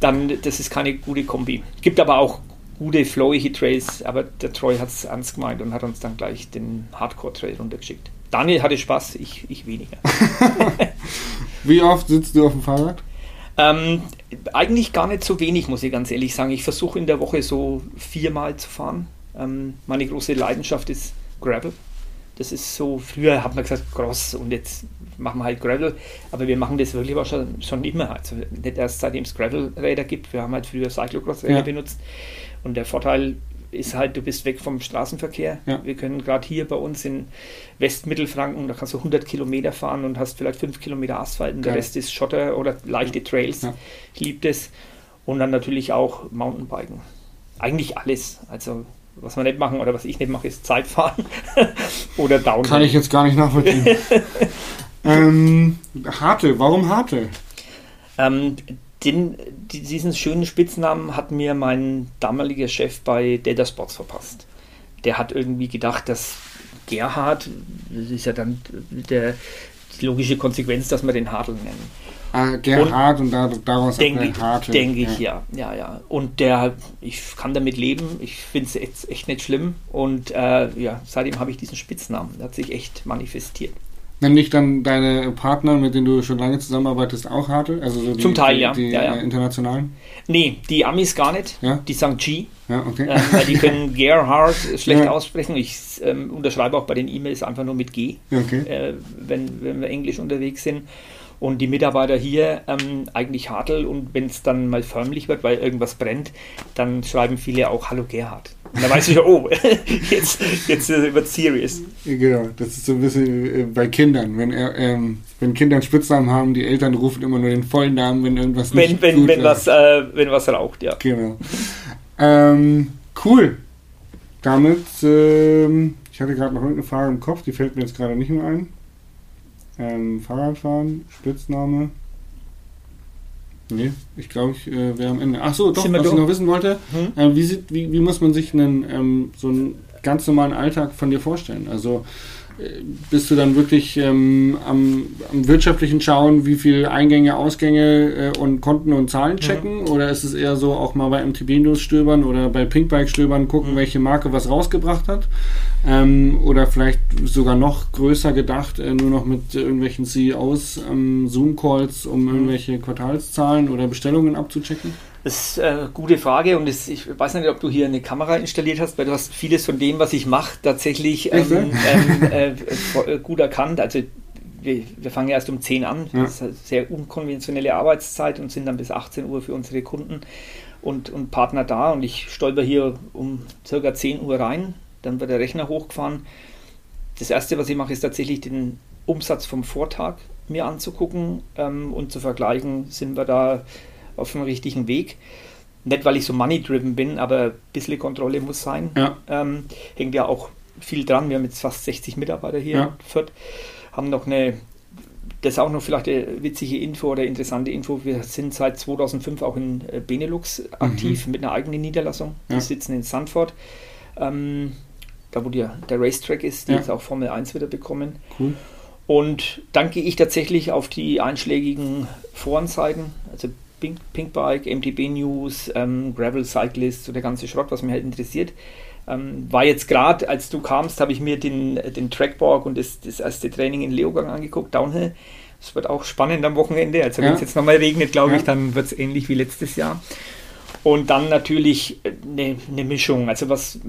dann das ist keine gute Kombi. Gibt aber auch gute flowige Trails, aber der Troy hat es ernst gemeint und hat uns dann gleich den Hardcore-Trail runtergeschickt. Daniel hatte Spaß, ich, ich weniger. (laughs) Wie oft sitzt du auf dem Fahrrad? Ähm, eigentlich gar nicht so wenig, muss ich ganz ehrlich sagen. Ich versuche in der Woche so viermal zu fahren. Ähm, meine große Leidenschaft ist Gravel. Das ist so, früher hat man gesagt Cross und jetzt machen wir halt Gravel, aber wir machen das wirklich schon, schon immer. Also nicht erst seitdem es Gravel-Räder gibt. Wir haben halt früher Cyclocross-Räder Ja. benutzt und der Vorteil ist halt, du bist weg vom Straßenverkehr. Ja. Wir können gerade hier bei uns in Westmittelfranken, da kannst du 100 Kilometer fahren und hast vielleicht 5 Kilometer Asphalt und der Geil. Rest ist Schotter oder leichte Trails. Ja. Ich liebe das. Und dann natürlich auch Mountainbiken. Eigentlich alles. Also was wir nicht machen oder was ich nicht mache, ist Zeitfahren (laughs) oder Downhill. Kann ich jetzt gar nicht nachvollziehen. (laughs) ähm, Harte, warum Harte? Ähm, den, die- diesen schönen Spitznamen hat mir mein damaliger Chef bei Data Sports verpasst. Der hat irgendwie gedacht, dass Gerhard, das ist ja dann der, die logische Konsequenz, dass wir den Hartl nennen. Ah, Gerhard und, da, daraus Denke hat man Harte. denk ich, ja. ja, ja. Und der, ich kann damit leben, ich finde es echt, echt nicht schlimm. Und äh, ja, seitdem habe ich diesen Spitznamen. Der hat sich echt manifestiert. Dich dann deine Partner, mit denen du schon lange zusammenarbeitest, auch Harte? Also so die, Zum Teil, ja. Die Ja, ja. äh, internationalen? Nee, die Amis gar nicht. Ja. Die sagen G. Ja, okay. Ähm, weil die können (laughs) Gerhard schlecht aussprechen. Ich ähm, unterschreibe auch bei den E-Mails einfach nur mit G, okay. äh, wenn, wenn wir englisch unterwegs sind. Und die Mitarbeiter hier ähm, eigentlich Hartl und wenn es dann mal förmlich wird, weil irgendwas brennt, dann schreiben viele auch Hallo Gerhard. Und dann weiß ich, oh, (laughs) jetzt, jetzt wird serious. Genau, das ist so ein bisschen äh, bei Kindern. Wenn, ähm, wenn Kinder einen Spitznamen haben, die Eltern rufen immer nur den vollen Namen, wenn irgendwas Wenn, nicht wenn, gut wenn, was, äh, wenn was raucht, ja. Genau. ähm, cool. Damit, ähm, ich hatte gerade noch irgendeine Frage im Kopf, die fällt mir jetzt gerade nicht mehr ein. Ähm, Fahrradfahren, Spitzname. Nee, ich glaube, ich äh, wäre am Ende. Ach so, doch, was ich noch wissen wollte. Hm? Äh, wie, sieht, wie, wie muss man sich einen, ähm, so einen ganz normalen Alltag von dir vorstellen? Also bist du dann wirklich ähm, am, am wirtschaftlichen Schauen, wie viel Eingänge, Ausgänge äh, und Konten und Zahlen checken? Oder ist es eher so auch mal bei MTB News stöbern oder bei Pinkbike stöbern, gucken, Mhm. welche Marke was rausgebracht hat? Ähm, oder vielleicht sogar noch größer gedacht, äh, nur noch mit irgendwelchen CEOs ähm, Zoom-Calls, um irgendwelche Quartalszahlen oder Bestellungen abzuchecken? Das ist äh, eine gute Frage und das, ich weiß nicht, ob du hier eine Kamera installiert hast, weil du hast vieles von dem, was ich mache, tatsächlich ähm, ähm, äh, äh, gut erkannt. Also wir, wir fangen erst um 10 an, Ja. das ist eine sehr unkonventionelle Arbeitszeit und sind dann bis 18 Uhr für unsere Kunden und, und Partner da und ich stolper hier um circa 10 Uhr rein, dann wird der Rechner hochgefahren. Das erste, was ich mache, ist tatsächlich den Umsatz vom Vortag mir anzugucken ähm, und zu vergleichen, sind wir da auf dem richtigen Weg. Nicht, weil ich so money-driven bin, aber ein bisschen Kontrolle muss sein. Ja. Ähm, hängt ja auch viel dran. Wir haben jetzt fast 60 Mitarbeiter hier Ja. in Fürth. Haben noch eine, das ist auch noch vielleicht eine witzige Info oder interessante Info. Wir sind seit 2005 auch in äh, Benelux aktiv mit einer eigenen Niederlassung. Ja. Wir sitzen in Sanford. Ähm, da wo der, der Racetrack ist, die Ja. jetzt auch Formel 1 wieder bekommen. Cool. Und dann gehe ich tatsächlich auf die einschlägigen Forenseiten, also Pink, Pinkbike, MTB News, ähm, Gravel Cyclist, so der ganze Schrott, was mich halt interessiert. Ähm, war jetzt gerade, als du kamst, habe ich mir den, den Trackborg und das, das erste Training in Leogang angeguckt, Downhill. Es wird auch spannend am Wochenende. Also wenn es jetzt nochmal regnet, glaube ich, Ja. dann wird es ähnlich wie letztes Jahr. Und dann natürlich eine, eine Mischung. Also was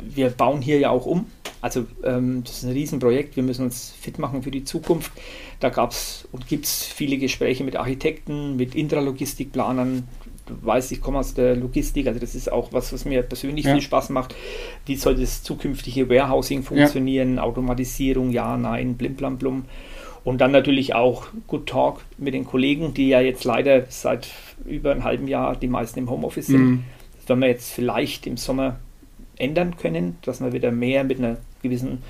wir bauen hier ja auch um. Also ähm, das ist ein Riesenprojekt. Wir müssen uns fit machen für die Zukunft. Da gab es und gibt es viele Gespräche mit Architekten, mit Intralogistikplanern. Du weißt, ich komme aus der Logistik, also das ist auch was, was mir persönlich Ja. viel Spaß macht. Wie soll das zukünftige Warehousing funktionieren? Automatisierung, ja, nein, blim, blam, blum. Und dann natürlich auch Good Talk mit den Kollegen, die ja jetzt leider seit über einem halben Jahr die meisten im Homeoffice sind. Mhm. werden wir jetzt vielleicht im Sommer ändern können, dass man wieder mehr mit einer gewissen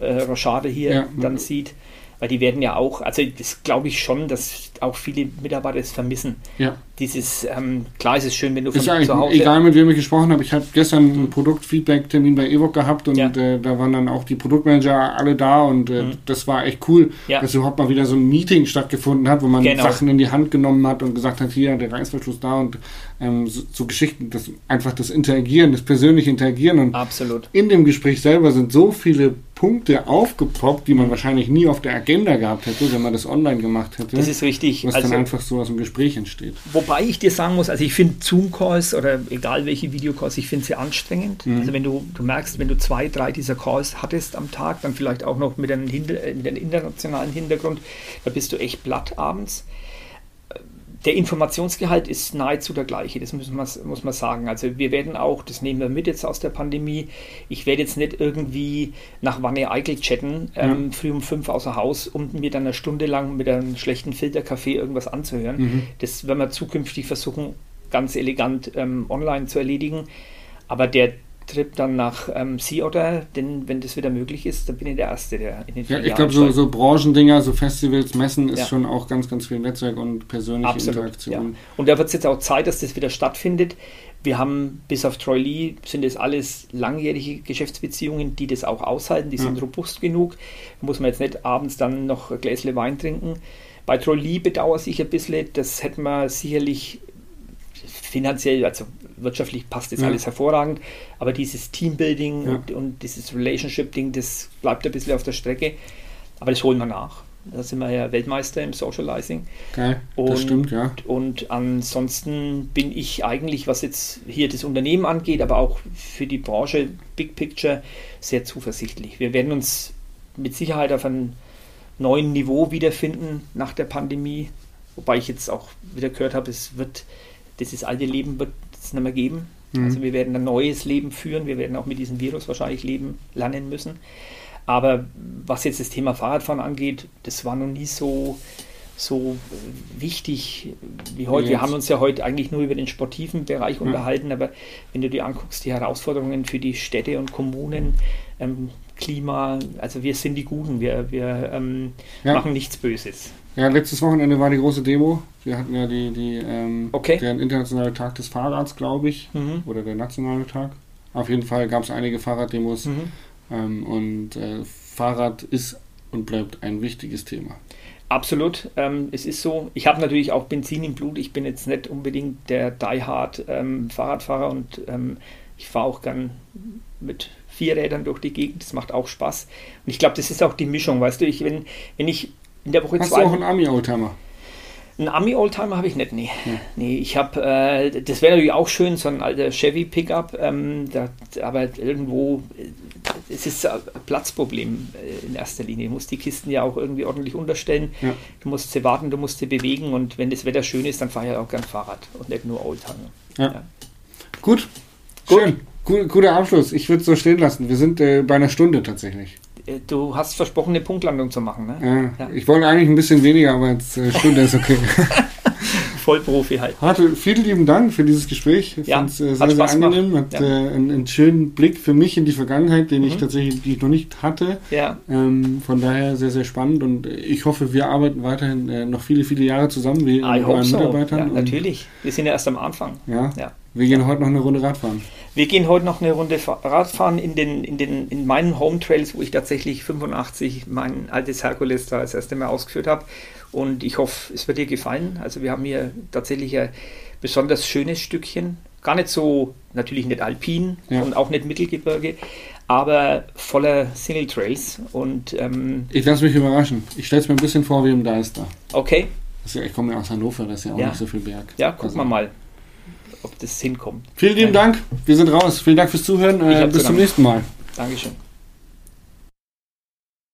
äh, Rochade hier Ja. dann sieht. Weil die werden ja auch, also das glaube ich schon, dass auch viele Mitarbeiter es vermissen. Ja. Dieses, ähm, klar ist es schön, wenn du von Ist zu Hause. egal, mit wem ich gesprochen habe. Ich habe gestern einen Produktfeedback-Termin bei Evoc gehabt und Ja. äh, da waren dann auch die Produktmanager alle da und äh, Mhm. das war echt cool, Ja. dass überhaupt mal wieder so ein Meeting stattgefunden hat, wo man Genau. Sachen in die Hand genommen hat und gesagt hat, hier der Reißverschluss da und ähm, so, so Geschichten, das einfach das Interagieren, das persönliche Interagieren und Absolut. in dem Gespräch selber sind so viele Punkte aufgepoppt, die man wahrscheinlich nie auf der Agenda gehabt hätte, wenn man das online gemacht hätte. Das ist richtig. was Also, dann einfach so aus dem Gespräch entsteht. Wobei ich dir sagen muss, also ich finde Zoom-Calls oder egal welche Videocalls, ich finde sie anstrengend. Mhm. Also wenn du, du merkst, wenn du zwei, drei dieser Calls hattest am Tag, dann vielleicht auch noch mit einem, Hinter mit einem internationalen Hintergrund, da bist du echt platt abends. Der Informationsgehalt ist nahezu der gleiche, das muss man, muss man sagen. Also wir werden auch, das nehmen wir mit jetzt aus der Pandemie, ich werde jetzt nicht irgendwie nach Wanne Eickel chatten, ähm, früh um fünf außer Haus, um mir dann eine Stunde lang mit einem schlechten Filterkaffee irgendwas anzuhören. Mhm. Das werden wir zukünftig versuchen, ganz elegant ähm, online zu erledigen. Aber der Trip dann nach ähm, Sea Otter, denn wenn das wieder möglich ist, dann bin ich der Erste, der in den Ja, ich glaube, so, so Branchendinger, so Festivals, Messen ist Ja. schon auch ganz, ganz viel Netzwerk und persönliche Absolut, ja. Interaktion. Und da wird es jetzt auch Zeit, dass das wieder stattfindet. Wir haben bis auf Troy Lee sind es alles langjährige Geschäftsbeziehungen, die das auch aushalten, die Ja. sind robust genug. Da muss man jetzt nicht abends dann noch ein Gläsle Wein trinken. Bei Troy Lee bedauere ich ein bisschen, das hätten wir sicherlich finanziell, also wirtschaftlich passt das Ja. alles hervorragend, aber dieses Teambuilding Ja. und, und dieses Relationship-Ding, das bleibt ein bisschen auf der Strecke. Aber das holen wir nach. Da sind wir ja Weltmeister im Socializing. Geil, Und- das stimmt, ja. Und ansonsten bin ich eigentlich, was jetzt hier das Unternehmen angeht, aber auch für die Branche Big Picture sehr zuversichtlich. Wir werden uns mit Sicherheit auf einem neuen Niveau wiederfinden nach der Pandemie. Wobei ich jetzt auch wieder gehört habe, es wird, dieses alte Leben wird es nicht mehr geben. Mhm. Also wir werden ein neues Leben führen. Wir werden auch mit diesem Virus wahrscheinlich leben, lernen müssen. Aber was jetzt das Thema Fahrradfahren angeht, das war noch nie so, so wichtig wie heute. Wir Jetzt. haben uns ja heute eigentlich nur über den sportiven Bereich unterhalten, aber wenn du dir anguckst, die Herausforderungen für die Städte und Kommunen, ähm, Klima, also wir sind die Guten, wir, wir ähm, Ja. machen nichts Böses. Ja, letztes Wochenende war die große Demo. Wir hatten ja die, die ähm, Okay. der internationale Tag des Fahrrads, glaube ich, Mhm. oder der nationale Tag. Auf jeden Fall gab es einige Fahrraddemos Mhm. ähm, und äh, Fahrrad ist und bleibt ein wichtiges Thema. Absolut, ähm, es ist so. Ich habe natürlich auch Benzin im Blut. Ich bin jetzt nicht unbedingt der Die-Hard ähm, Fahrradfahrer und ähm, ich fahre auch gern mit vier Rädern durch die Gegend. Das macht auch Spaß. Und ich glaube, das ist auch die Mischung. Weißt du, ich, wenn, wenn ich in der Woche Hast zwei. du auch einen Ami-Oldtimer? Einen Ami-Oldtimer habe ich nicht, nee. Ja. Nee, ich habe, äh, das wäre natürlich auch schön, so ein alter Chevy-Pickup, ähm, aber irgendwo, äh, es ist ein Platzproblem äh, in erster Linie. Du musst die Kisten ja auch irgendwie ordentlich unterstellen. Ja. Du musst sie warten, du musst sie bewegen und wenn das Wetter schön ist, dann fahre ich halt auch gern Fahrrad und nicht nur Oldtimer. Ja. Gut. Gut. Schön. Gu- Guter Abschluss. Ich würde es so stehen lassen. Wir sind äh, bei einer Stunde tatsächlich. Äh, Du hast versprochen, eine Punktlandung zu machen, ne? Ja, Ja. Ich wollte eigentlich ein bisschen weniger, aber jetzt äh, Stunde ist okay. (laughs) Vollprofi halt. Harte, vielen lieben Dank für dieses Gespräch. Ich Ja, fand es äh, sehr, sehr gemacht. angenehm. Hat Ja. äh, einen, einen schönen Blick für mich in die Vergangenheit, den ich Mhm. tatsächlich die ich noch nicht hatte. Ja, Ähm, von daher sehr, sehr spannend und ich hoffe, wir arbeiten weiterhin äh, noch viele, viele Jahre zusammen wie I mit euren so. Mitarbeitern. Ja, natürlich. Wir sind ja erst am Anfang. Ja, Ja. wir gehen heute noch eine Runde Radfahren. Wir gehen heute noch eine Runde Fa- Radfahren in, den, in, den, in meinen Home Trails, wo ich tatsächlich 85 mein altes Herkules da das erste Mal ausgeführt habe. Und ich hoffe, es wird dir gefallen. Also wir haben hier tatsächlich ein besonders schönes Stückchen. Gar nicht so, natürlich nicht alpin Ja. und auch nicht Mittelgebirge, aber voller Single Trails. Und ähm, Ich lasse mich überraschen. Ich stelle es mir ein bisschen vor wie im Deister. okay, ja, ich komme ja aus Hannover, das ist ja auch Ja. nicht so viel Berg. ja, gucken Also- wir mal, ob das hinkommt. Vielen lieben. Dank. Wir sind raus. Vielen Dank fürs Zuhören. Äh, bis zu zum nächsten Mal. Dankeschön.